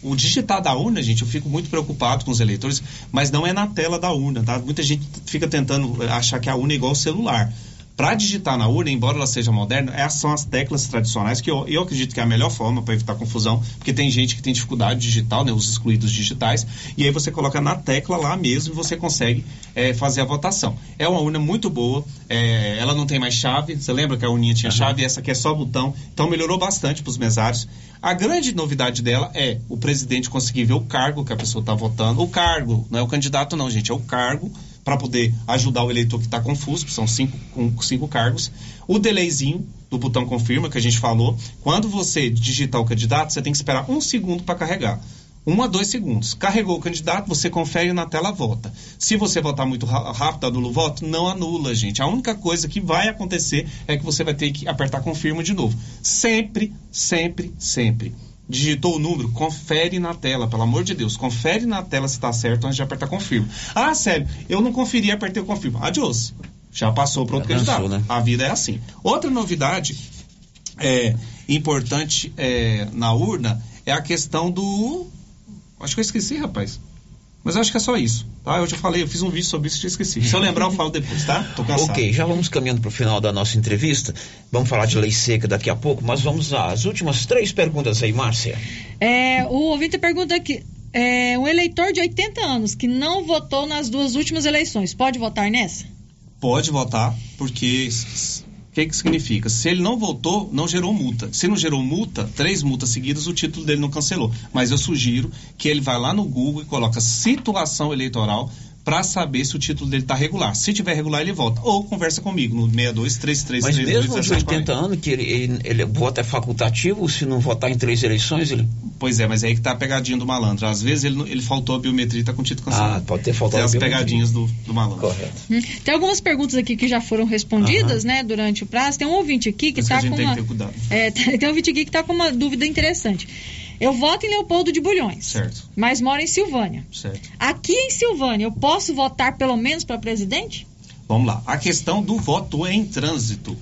o, digitar da urna, gente, eu fico muito preocupado com os eleitores, mas não é na tela da urna, tá? Muita gente fica tentando achar que a urna é igual ao celular. Para digitar na urna, embora ela seja moderna, essas são as teclas tradicionais, que eu, eu acredito que é a melhor forma para evitar confusão, porque tem gente que tem dificuldade digital, né, os excluídos digitais, e aí você coloca na tecla lá mesmo e você consegue é, fazer a votação. É uma urna muito boa, é, ela não tem mais chave, você lembra que a urninha tinha uhum. chave, essa aqui é só botão, então melhorou bastante para os mesários. A grande novidade dela é o presidente conseguir ver o cargo que a pessoa está votando, o cargo, não é o candidato não, gente, é o cargo para poder ajudar o eleitor que está confuso, são cinco, cinco cargos. O delayzinho do botão confirma, que a gente falou, quando você digitar o candidato, você tem que esperar um segundo para carregar. Um a dois segundos. Carregou o candidato, você confere na tela vota. Se você votar muito rápido, anula o voto? Não anula, gente. A única coisa que vai acontecer é que você vai ter que apertar confirma de novo. Sempre, sempre, sempre digitou o número, confere na tela, pelo amor de Deus, confere na tela se está certo antes de apertar confirma. Ah, sério, eu não conferi, apertei o confirma. Adiós. Já passou para outro candidato. Né? A vida é assim. Outra novidade é, importante é, na urna é a questão do. Acho que eu esqueci, rapaz. Mas acho que é só isso. Tá? Eu já falei, eu fiz um vídeo sobre isso e esqueci. Se eu lembrar, eu falo depois, tá? Tô cansado. Ok, já vamos caminhando para o final da nossa entrevista. Vamos falar de lei seca daqui a pouco, mas vamos às últimas três perguntas aí, Márcia. É, o ouvinte pergunta aqui. É, um eleitor de 80 anos que não votou nas duas últimas eleições, pode votar nessa? Pode votar, porque que, que significa? Se ele não votou, não gerou multa. Se não gerou multa, três multas seguidas, o título dele não cancelou. Mas eu sugiro que ele vá lá no Google e coloca situação eleitoral para saber se o título dele está regular. Se tiver regular, ele volta. Ou conversa comigo no 623332. Mas mesmo aos 80 anos, que ele, ele, ele vota é facultativo, se não votar em três eleições, ele... Pois é, mas é aí que tá a pegadinha do malandro. Às vezes ele, ele faltou a biometria e tá com o título cancelado. Ah, pode ter faltado Tem as pegadinhas do, do malandro. Correto. Hum. Tem algumas perguntas aqui que já foram respondidas, né, durante o prazo. Tem um ouvinte aqui que está com uma... Que é, tem um ouvinte aqui que está com uma dúvida interessante. Eu voto em Leopoldo de Bulhões. Certo. Mas moro em Silvânia. Certo. Aqui em Silvânia, eu posso votar pelo menos para presidente? Vamos lá. A questão do voto em trânsito,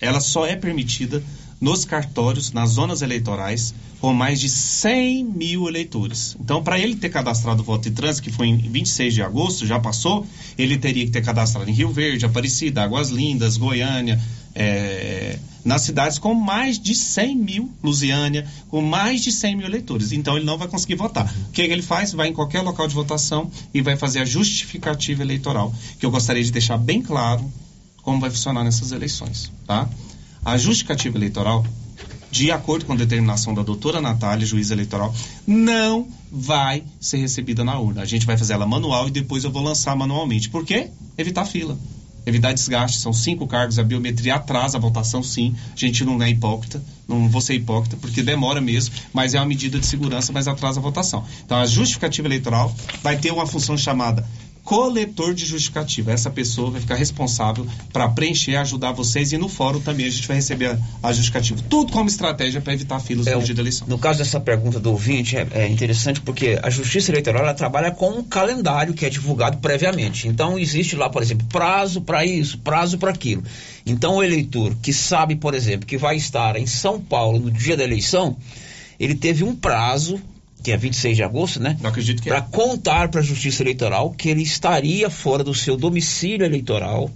ela só é permitida nos cartórios, nas zonas eleitorais, com mais de 100 mil eleitores. Então, para ele ter cadastrado o voto em trânsito, que foi em 26 de agosto, já passou, ele teria que ter cadastrado em Rio Verde, Aparecida, Águas Lindas, Goiânia, é, nas cidades com mais de 100 mil, Lusiânia, com mais de 100 mil eleitores. Então ele não vai conseguir votar. O que, é que ele faz? Vai em qualquer local de votação e vai fazer a justificativa eleitoral, que eu gostaria de deixar bem claro como vai funcionar nessas eleições. Tá? A justificativa eleitoral, de acordo com a determinação da doutora Natália, juíza eleitoral, não vai ser recebida na urna. A gente vai fazer ela manual e depois eu vou lançar manualmente. Por quê? Evitar fila evitar desgaste. São cinco cargos, a biometria atrasa a votação, sim. A gente não é hipócrita, não vou ser hipócrita, porque demora mesmo, mas é uma medida de segurança, mas atrasa a votação. Então, a justificativa eleitoral vai ter uma função chamada coletor de justificativa. Essa pessoa vai ficar responsável para preencher, ajudar vocês e no fórum também a gente vai receber a, a justificativa. Tudo como estratégia para evitar filas é, no dia da eleição. No caso dessa pergunta do ouvinte, é, é interessante porque a Justiça Eleitoral ela trabalha com um calendário que é divulgado previamente. Então existe lá, por exemplo, prazo para isso, prazo para aquilo. Então o eleitor que sabe, por exemplo, que vai estar em São Paulo no dia da eleição, ele teve um prazo que é 26 de agosto, né? Não acredito que Para é. contar para a Justiça Eleitoral que ele estaria fora do seu domicílio eleitoral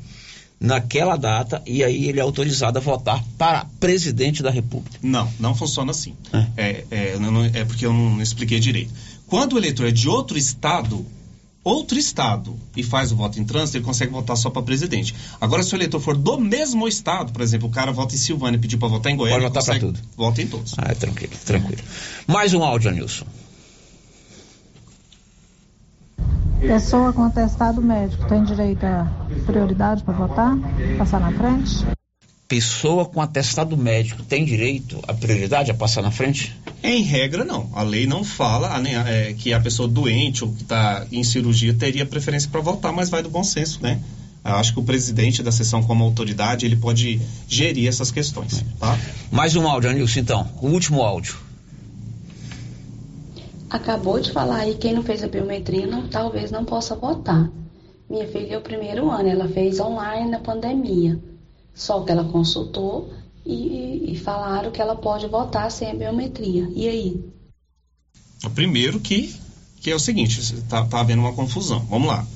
naquela data e aí ele é autorizado a votar para presidente da República. Não, não funciona assim. É, é, não- não- é porque eu não expliquei direito. Quando o eleitor é de outro estado, outro estado, e faz o voto em trânsito, ele consegue votar só para presidente. Agora, se o eleitor for do mesmo estado, por exemplo, o cara vota em Silvânia e pediu para votar em Goiânia, Pode votar consegue- tudo. Vota em todos. Ah, é tranquilo, tranquilo. Mais um áudio, Anilson. Pessoa com atestado médico tem direito a prioridade para votar? Passar na frente? Pessoa com atestado médico tem direito à prioridade a passar na frente? Em regra, não. A lei não fala nem- é, que a pessoa doente ou que está em cirurgia teria preferência para votar, mas vai do bom senso, né? Eu acho que o presidente da sessão, como autoridade, ele pode gerir essas questões, tá? Mais um áudio, Anilson, então. O último áudio. Acabou de falar aí, quem não fez a biometria não, talvez não possa votar. Minha filha é o primeiro ano, ela fez online na pandemia. Só que ela consultou e, e falaram que ela pode votar sem a biometria. E aí? O primeiro que, que é o seguinte, está tá havendo uma confusão. Vamos lá.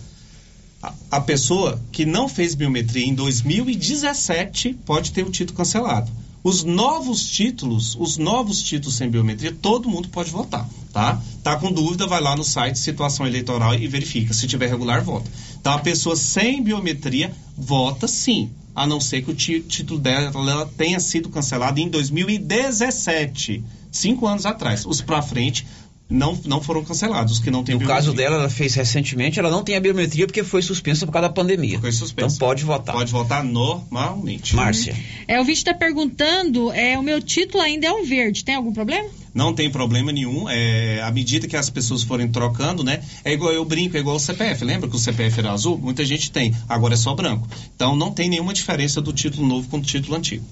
A, a pessoa que não fez biometria em 2017 pode ter o título cancelado. Os novos títulos, os novos títulos sem biometria, todo mundo pode votar, tá? Tá com dúvida, vai lá no site Situação Eleitoral e verifica. Se tiver regular, vota. Então, a pessoa sem biometria vota sim, a não ser que o tí- título dela ela tenha sido cancelado em 2017, cinco anos atrás. Os pra frente não, não foram cancelados, os que não têm No caso dela, ela fez recentemente, ela não tem a biometria porque foi suspensa por causa da pandemia. Foi suspensa. Então pode votar. Pode votar normalmente. Márcia. É, o vídeo está perguntando, é, o meu título ainda é um verde, tem algum problema? Não tem problema nenhum. É, à medida que as pessoas forem trocando, né? É igual eu brinco, é igual o CPF. Lembra que o CPF era azul? Muita gente tem. Agora é só branco. Então não tem nenhuma diferença do título novo com o título antigo.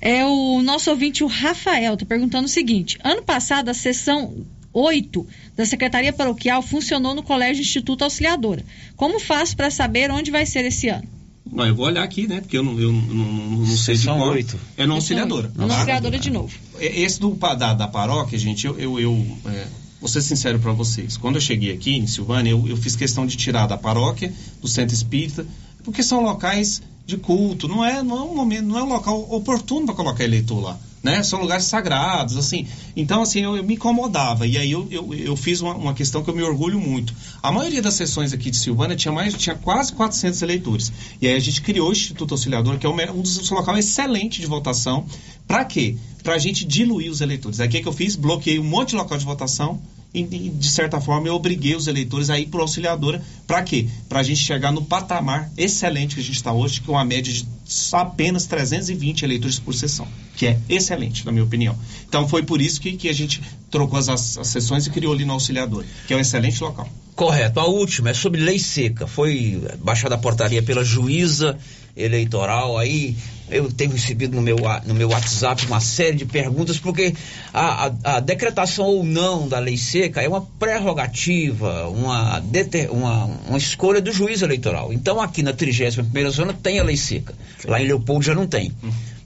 É o nosso ouvinte, o Rafael, está perguntando o seguinte: ano passado, a sessão 8 da Secretaria Paroquial funcionou no Colégio Instituto Auxiliadora. Como faço para saber onde vai ser esse ano? Não, eu vou olhar aqui, né? Porque eu não, eu não, não, não sei de oito. É na auxiliadora. Na? Auxiliadora de novo. É, Esse do, da, da paróquia, gente, eu, eu, eu é, vou ser sincero para vocês. Quando eu cheguei aqui em Silvânia, eu, eu fiz questão de tirar da paróquia, do centro espírita, porque são locais de culto, não é, não é um momento, não é um local oportuno para colocar eleitor lá. Né? São lugares sagrados, assim. Então, assim, eu, eu me incomodava. E aí eu, eu, eu fiz uma, uma questão que eu me orgulho muito. A maioria das sessões aqui de Silvânia tinha, mais, tinha quase 400 eleitores. E aí a gente criou o Instituto Auxiliador, que é um, um dos locais excelente de votação. Para quê? Para a gente diluir os eleitores. Aí o que, que eu fiz? Bloqueei um monte de local de votação e, de certa forma, eu obriguei os eleitores a ir para auxiliadora. Para quê? Para a gente chegar no patamar excelente que a gente está hoje, é uma média de apenas 320 eleitores por sessão, que é excelente, na minha opinião. Então, foi por isso que, que a gente trocou as, as sessões e criou ali no auxiliador, que é um excelente local. Correto. A última é sobre lei seca. Foi baixada a portaria pela juíza eleitoral aí. Eu tenho recebido no meu, no meu WhatsApp uma série de perguntas, porque a, a, a decretação ou não da lei seca é uma prerrogativa, uma, deter, uma, uma escolha do juiz eleitoral. Então, aqui na 31 zona tem a lei seca. Lá em Leopoldo já não tem.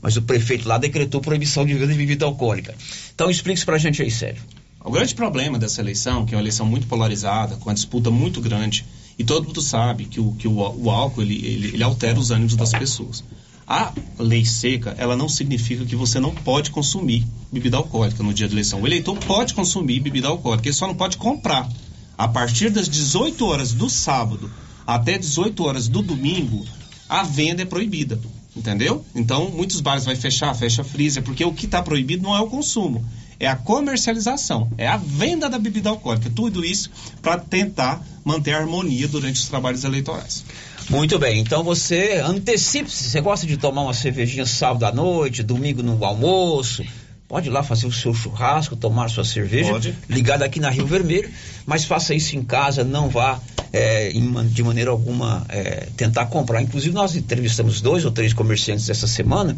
Mas o prefeito lá decretou proibição de venda de bebida alcoólica. Então, explique isso pra gente aí, sério. O grande problema dessa eleição, que é uma eleição muito polarizada, com uma disputa muito grande, e todo mundo sabe que o, que o, o álcool ele, ele, ele altera os ânimos das pessoas. A lei seca, ela não significa que você não pode consumir bebida alcoólica no dia da eleição. O eleitor pode consumir bebida alcoólica, ele só não pode comprar. A partir das 18 horas do sábado até 18 horas do domingo, a venda é proibida. Entendeu? Então, muitos bares vai fechar, fecha freezer, porque o que está proibido não é o consumo, é a comercialização, é a venda da bebida alcoólica. Tudo isso para tentar manter a harmonia durante os trabalhos eleitorais. Muito bem, então você antecipe-se. Você gosta de tomar uma cervejinha sábado à noite, domingo no almoço, Pode ir lá fazer o seu churrasco, tomar sua cerveja, Pode. ligado aqui na Rio Vermelho, mas faça isso em casa, não vá é, de maneira alguma é, tentar comprar. Inclusive, nós entrevistamos dois ou três comerciantes essa semana,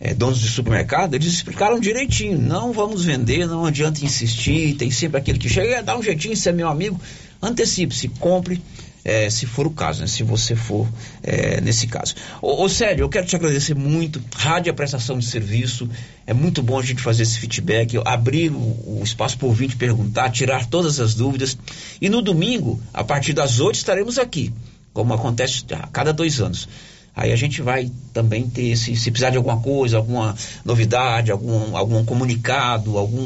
é, donos de supermercado, eles explicaram direitinho: não vamos vender, não adianta insistir, tem sempre aquele que chega, dá um jeitinho, você é meu amigo, antecipe-se, compre é, se for o caso, né? se você for é, nesse caso. Ô, ô, sério, eu quero te agradecer muito. Rádio é prestação de serviço. É muito bom a gente fazer esse feedback, abrir o, o espaço para o ouvinte perguntar, tirar todas as dúvidas. E no domingo, a partir das 8, estaremos aqui, como acontece a cada dois anos. Aí a gente vai também ter, se, se precisar de alguma coisa, alguma novidade, algum, algum comunicado, algum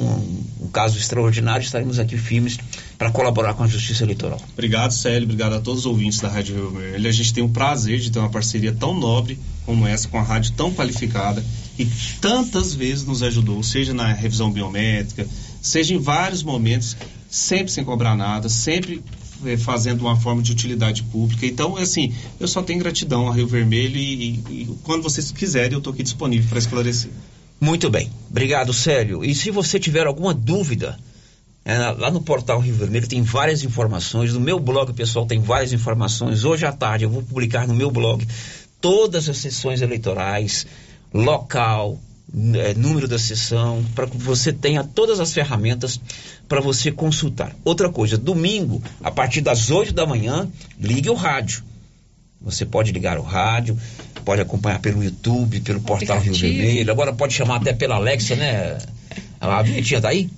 um caso extraordinário, estaremos aqui firmes para colaborar com a Justiça Eleitoral. Obrigado, Célio, obrigado a todos os ouvintes da Rádio Rio Vermelho. A gente tem o prazer de ter uma parceria tão nobre como essa, com a rádio tão qualificada e tantas vezes nos ajudou, seja na revisão biométrica, seja em vários momentos, sempre sem cobrar nada, sempre fazendo uma forma de utilidade pública. Então, assim, eu só tenho gratidão a Rio Vermelho e, e, e quando vocês quiserem, eu estou aqui disponível para esclarecer. Muito bem. Obrigado, Célio. E se você tiver alguma dúvida, é, lá no portal Rio Vermelho tem várias informações. No meu blog pessoal tem várias informações. Hoje à tarde eu vou publicar no meu blog todas as sessões eleitorais, local, é, número da sessão, para que você tenha todas as ferramentas para você consultar. Outra coisa, domingo, a partir das 8 da manhã, ligue o rádio. Você pode ligar o rádio, pode acompanhar pelo YouTube, pelo portal Rio Vermelho, agora pode chamar até pela Alexa, né? A vinhetinha tá aí?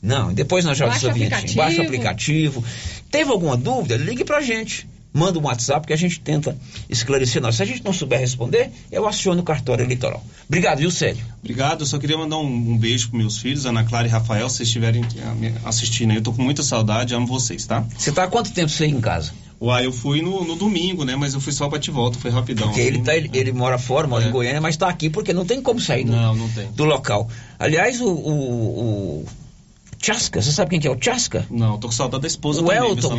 Não, depois nós já Baixa o aplicativo. Baixa o aplicativo. Teve alguma dúvida? Ligue pra gente manda um WhatsApp que a gente tenta esclarecer nós. Se a gente não souber responder, eu aciono o cartório eleitoral. Obrigado, viu, Célio? Obrigado, eu só queria mandar um, um beijo para meus filhos, Ana Clara e Rafael, se vocês estiverem eh, assistindo aí. Eu tô com muita saudade, amo vocês, tá? Você tá há quanto tempo sem em casa? Uai, eu fui no, no, domingo, né? Mas eu fui só te volta, foi rapidão. Porque ele, tá, ele, ele mora fora, mora é. em Goiânia, mas tá aqui porque não tem como sair do, não, não do local. Aliás, o, o, o Chaska, você sabe quem que é o Chaska? Não, tô com saudade da esposa o também. Elton.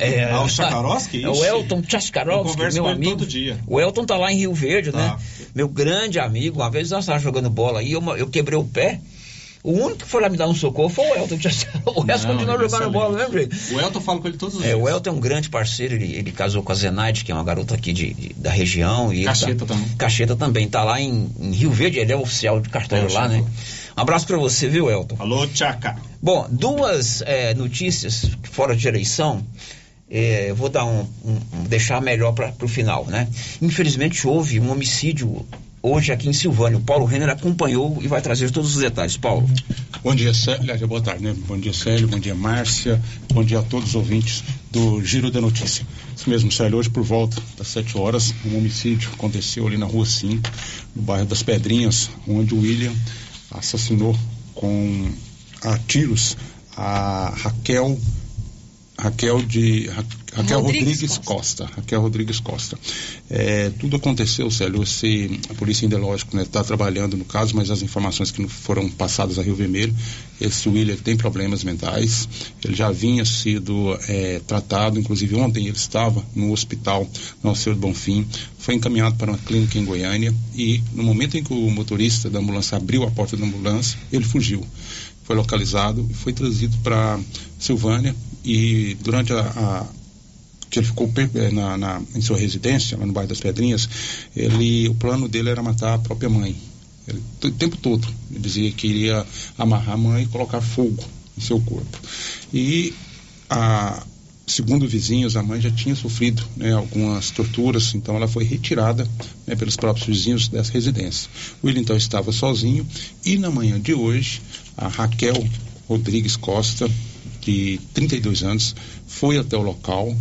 É, ah, o Chakarowski? É o Elton Chaskarovski, meu amigo. todo dia. O Elton tá lá em Rio Verde, né? tá. né? Meu grande amigo. Uma vez nós estávamos jogando bola aí, eu, eu quebrei o pé. O único que foi lá me dar um socorro foi o Elton. O resto continuou jogando bola do mesmo jeito. O Elton fala com ele todos os é, dias. O Elton é um grande parceiro, ele, ele casou com a Zenaide, que é uma garota aqui de, de da região. E Cacheta tá, também. Cacheta também, tá lá em, em, Rio Verde, ele é oficial de cartório lá, né? Um abraço para você, viu, Elton? Alô, Tchaca. Bom, duas é, notícias fora de eleição. É, vou dar um, um, um deixar melhor para o final, né? Infelizmente houve um homicídio hoje aqui em Silvânia. O Paulo Renner acompanhou e vai trazer todos os detalhes. Paulo. Bom dia, Célio. Boa tarde, né? Bom dia, Célio. Bom dia, Márcia. Bom dia a todos os ouvintes do Giro da Notícia. Isso mesmo, Célio. Hoje, por volta das 7 horas, um homicídio aconteceu ali na Rua 5, no bairro das Pedrinhas, onde o William assassinou com a tiros a Raquel Raquel de Raquel Rodrigues, Rodrigues Costa. Costa. Raquel Rodrigues Costa. É, tudo aconteceu, Célio. Esse, a polícia ainda lógico está né, tá trabalhando no caso, mas as informações que foram passadas a Rio Vermelho, esse William tem problemas mentais. Ele já vinha sido é, tratado, inclusive ontem ele estava no hospital no Alceu Bonfim, foi encaminhado para uma clínica em Goiânia e no momento em que o motorista da ambulância abriu a porta da ambulância, ele fugiu. Foi localizado e foi trazido para Silvânia e durante a, ele ficou eh, na, na, em sua residência, lá no bairro das Pedrinhas, ele, o plano dele era matar a própria mãe. Ele, o tempo todo, ele dizia que iria amarrar a mãe e colocar fogo em seu corpo. E a, segundo vizinhos, a mãe já tinha sofrido né, algumas torturas, então ela foi retirada né, pelos próprios vizinhos dessa residência. O William então estava sozinho e na manhã de hoje, a Raquel Rodrigues Costa, de 32 anos, foi até o local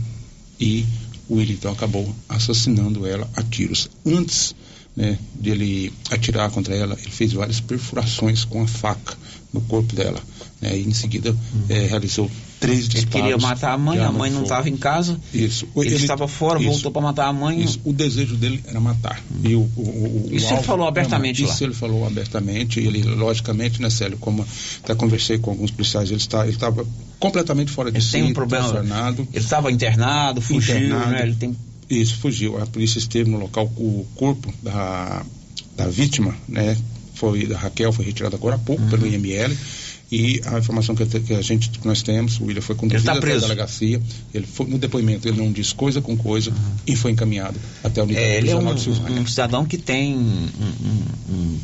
e o então acabou assassinando ela a tiros. Antes né, de ele atirar contra ela, ele fez várias perfurações com a faca no corpo dela. Né, e em seguida uhum. é, realizou três disparos. Ele queria matar a mãe, a mãe não estava em casa. Isso. Ele, ele estava fora, isso, voltou para matar a mãe. Isso. O desejo dele era matar. E o, o, o isso ele falou abertamente lá. Isso ele falou abertamente. Ele, logicamente, né, Célio, como até conversei com alguns policiais, ele está, ele estava completamente fora de ele si. Tem um problema. Ele estava internado, fugiu, internado, né? Ele tem... Isso, fugiu. A polícia esteve no local, o corpo da, da vítima, né? Foi da Raquel, foi retirado agora há pouco uhum. pelo IML e a informação que, que a gente que nós temos, o William foi conduzido tá até a delegacia, ele foi no depoimento, ele não diz coisa com coisa uhum. e foi encaminhado até o nível é, ele é um, um, cidadão que tem um, um,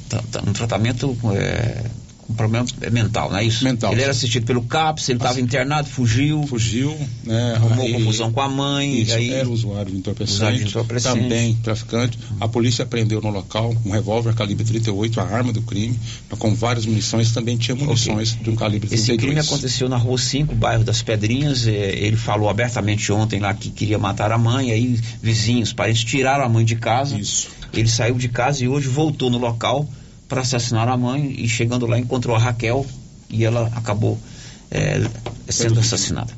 um tratamento é, com problema mental, não é isso? Mental. Ele era assistido pelo CAPS, ele estava internado, fugiu. Fugiu, né? Arrumou aí, confusão com a mãe. Isso, aí, era usuário de entorpecente. Usuário de entorpecente. Também traficante. A polícia prendeu no local um revólver calibre 38, a arma do crime, com várias munições. Também tinha munições okay. de um calibre 32. Esse crime aconteceu na Rua 5, bairro das Pedrinhas. É, ele falou abertamente ontem lá que queria matar a mãe. Aí vizinhos, parentes tiraram a mãe de casa. Isso. Ele saiu de casa e hoje voltou no local para assassinar a mãe e chegando lá encontrou a Raquel e ela acabou é, sendo assassinada.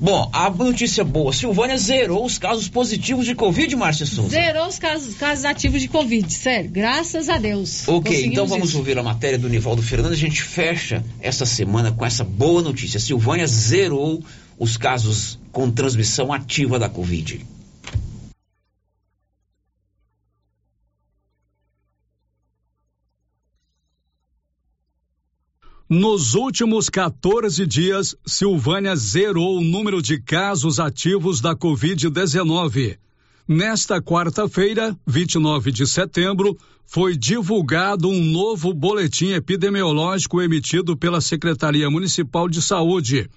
Bom, a notícia boa, Silvânia zerou os casos positivos de Covid, Márcia Souza. Zerou os casos, casos ativos de Covid, sério, graças a Deus. Ok, então vamos isso. ouvir a matéria do Nivaldo Fernandes. A gente fecha essa semana com essa boa notícia. Silvânia zerou os casos com transmissão ativa da Covid. Nos últimos 14 dias, Silvânia zerou o número de casos ativos da Covid-19. Nesta quarta-feira, 29 de setembro, foi divulgado um novo boletim epidemiológico emitido pela Secretaria Municipal de Saúde,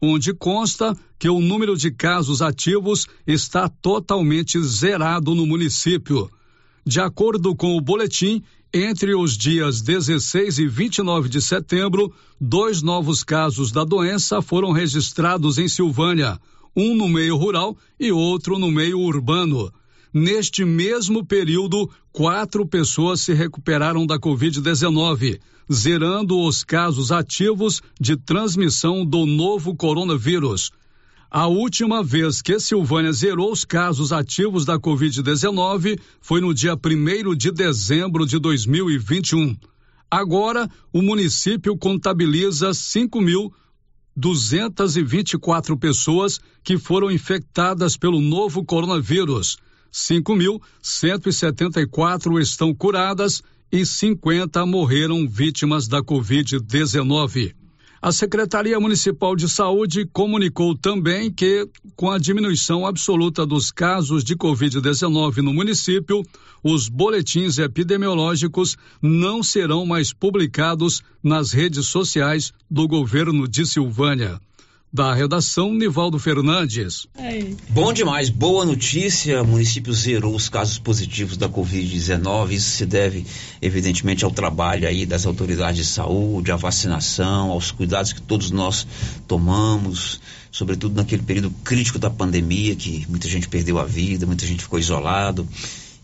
onde consta que o número de casos ativos está totalmente zerado no município. De acordo com o boletim, entre os dias 16 e 29 de setembro, dois novos casos da doença foram registrados em Silvânia, um no meio rural e outro no meio urbano. Neste mesmo período, quatro pessoas se recuperaram da Covid-19, zerando os casos ativos de transmissão do novo coronavírus. A última vez que Silvânia zerou os casos ativos da Covid-19 foi no dia 1 de dezembro de 2021. Agora, o município contabiliza 5.224 pessoas que foram infectadas pelo novo coronavírus. 5.174 estão curadas e 50 morreram vítimas da Covid-19. A Secretaria Municipal de Saúde comunicou também que, com a diminuição absoluta dos casos de Covid-19 no município, os boletins epidemiológicos não serão mais publicados nas redes sociais do governo de Silvânia. Da redação, Nivaldo Fernandes. Bom demais, boa notícia. O município zerou os casos positivos da Covid-19. Isso se deve, evidentemente, ao trabalho aí das autoridades de saúde, à vacinação, aos cuidados que todos nós tomamos, sobretudo naquele período crítico da pandemia, que muita gente perdeu a vida, muita gente ficou isolado.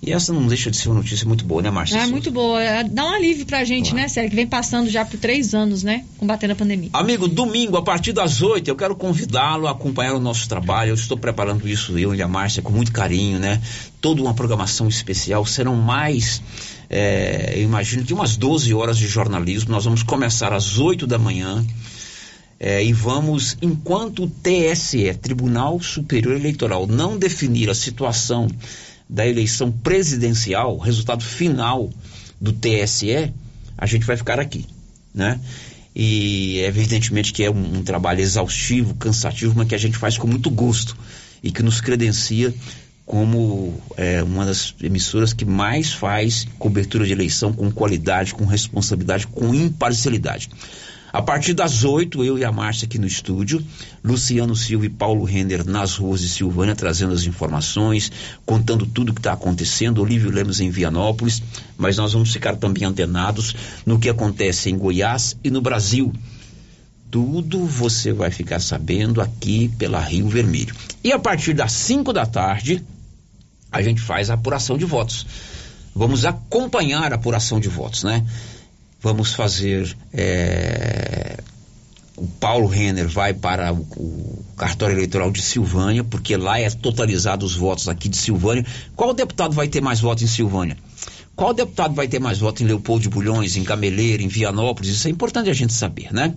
E essa não deixa de ser uma notícia muito boa, né, Márcia? É muito boa. É, dá um alívio pra gente, claro. né, Sérgio? Que vem passando já por três anos, né? Combatendo a pandemia. Amigo, domingo, a partir das oito, eu quero convidá-lo a acompanhar o nosso trabalho. Eu estou preparando isso, eu e a Márcia, com muito carinho, né? Toda uma programação especial. Serão mais, é, eu imagino que umas 12 horas de jornalismo. Nós vamos começar às oito da manhã. É, e vamos, enquanto o TSE, Tribunal Superior Eleitoral, não definir a situação da eleição presidencial, resultado final do TSE, a gente vai ficar aqui, né? E evidentemente que é um, um, trabalho exaustivo, cansativo, mas que a gente faz com muito gosto. e que nos credencia como é, uma das emissoras que mais faz cobertura de eleição com qualidade, com responsabilidade, com imparcialidade. A partir das oito, eu e a Márcia aqui no estúdio, Luciano Silva e Paulo Render nas ruas de Silvânia, trazendo as informações, contando tudo o que está acontecendo, Olívio Lemos em Vianópolis, mas nós vamos ficar também antenados no que acontece em Goiás e no Brasil. Tudo você vai ficar sabendo aqui pela Rio Vermelho. E a partir das cinco da tarde, a gente faz a apuração de votos. Vamos acompanhar a apuração de votos, né? Vamos fazer. É... O Paulo Renner vai para o, o, cartório eleitoral de Silvânia, porque lá é totalizado os votos aqui de Silvânia. Qual deputado vai ter mais votos em Silvânia? Qual deputado vai ter mais votos em Leopoldo de Bulhões, em Gameleira, em Vianópolis? Isso é importante a gente saber, né?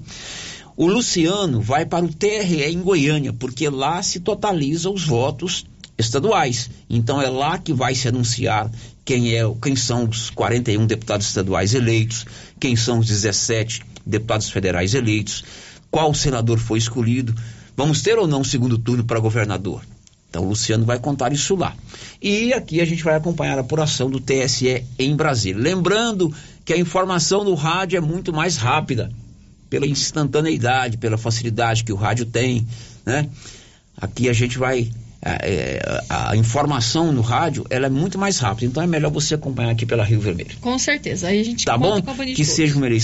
O Luciano vai para o TRE em Goiânia, porque lá se totaliza os votos estaduais. Então é lá que vai se anunciar quem é, quem são os 41 deputados estaduais eleitos, quem são os 17 deputados federais eleitos, qual senador foi escolhido. Vamos ter ou não segundo turno para governador? Então o Luciano vai contar isso lá. E aqui a gente vai acompanhar a apuração do TSE em Brasília. Lembrando que a informação no rádio é muito mais rápida, pela instantaneidade, pela facilidade que o rádio tem, né? Aqui a gente vai a, a, informação no rádio ela é muito mais rápida. Então é melhor você acompanhar aqui pela Rio Vermelho. Com certeza. Aí a gente tá bom? Que seja uma eleição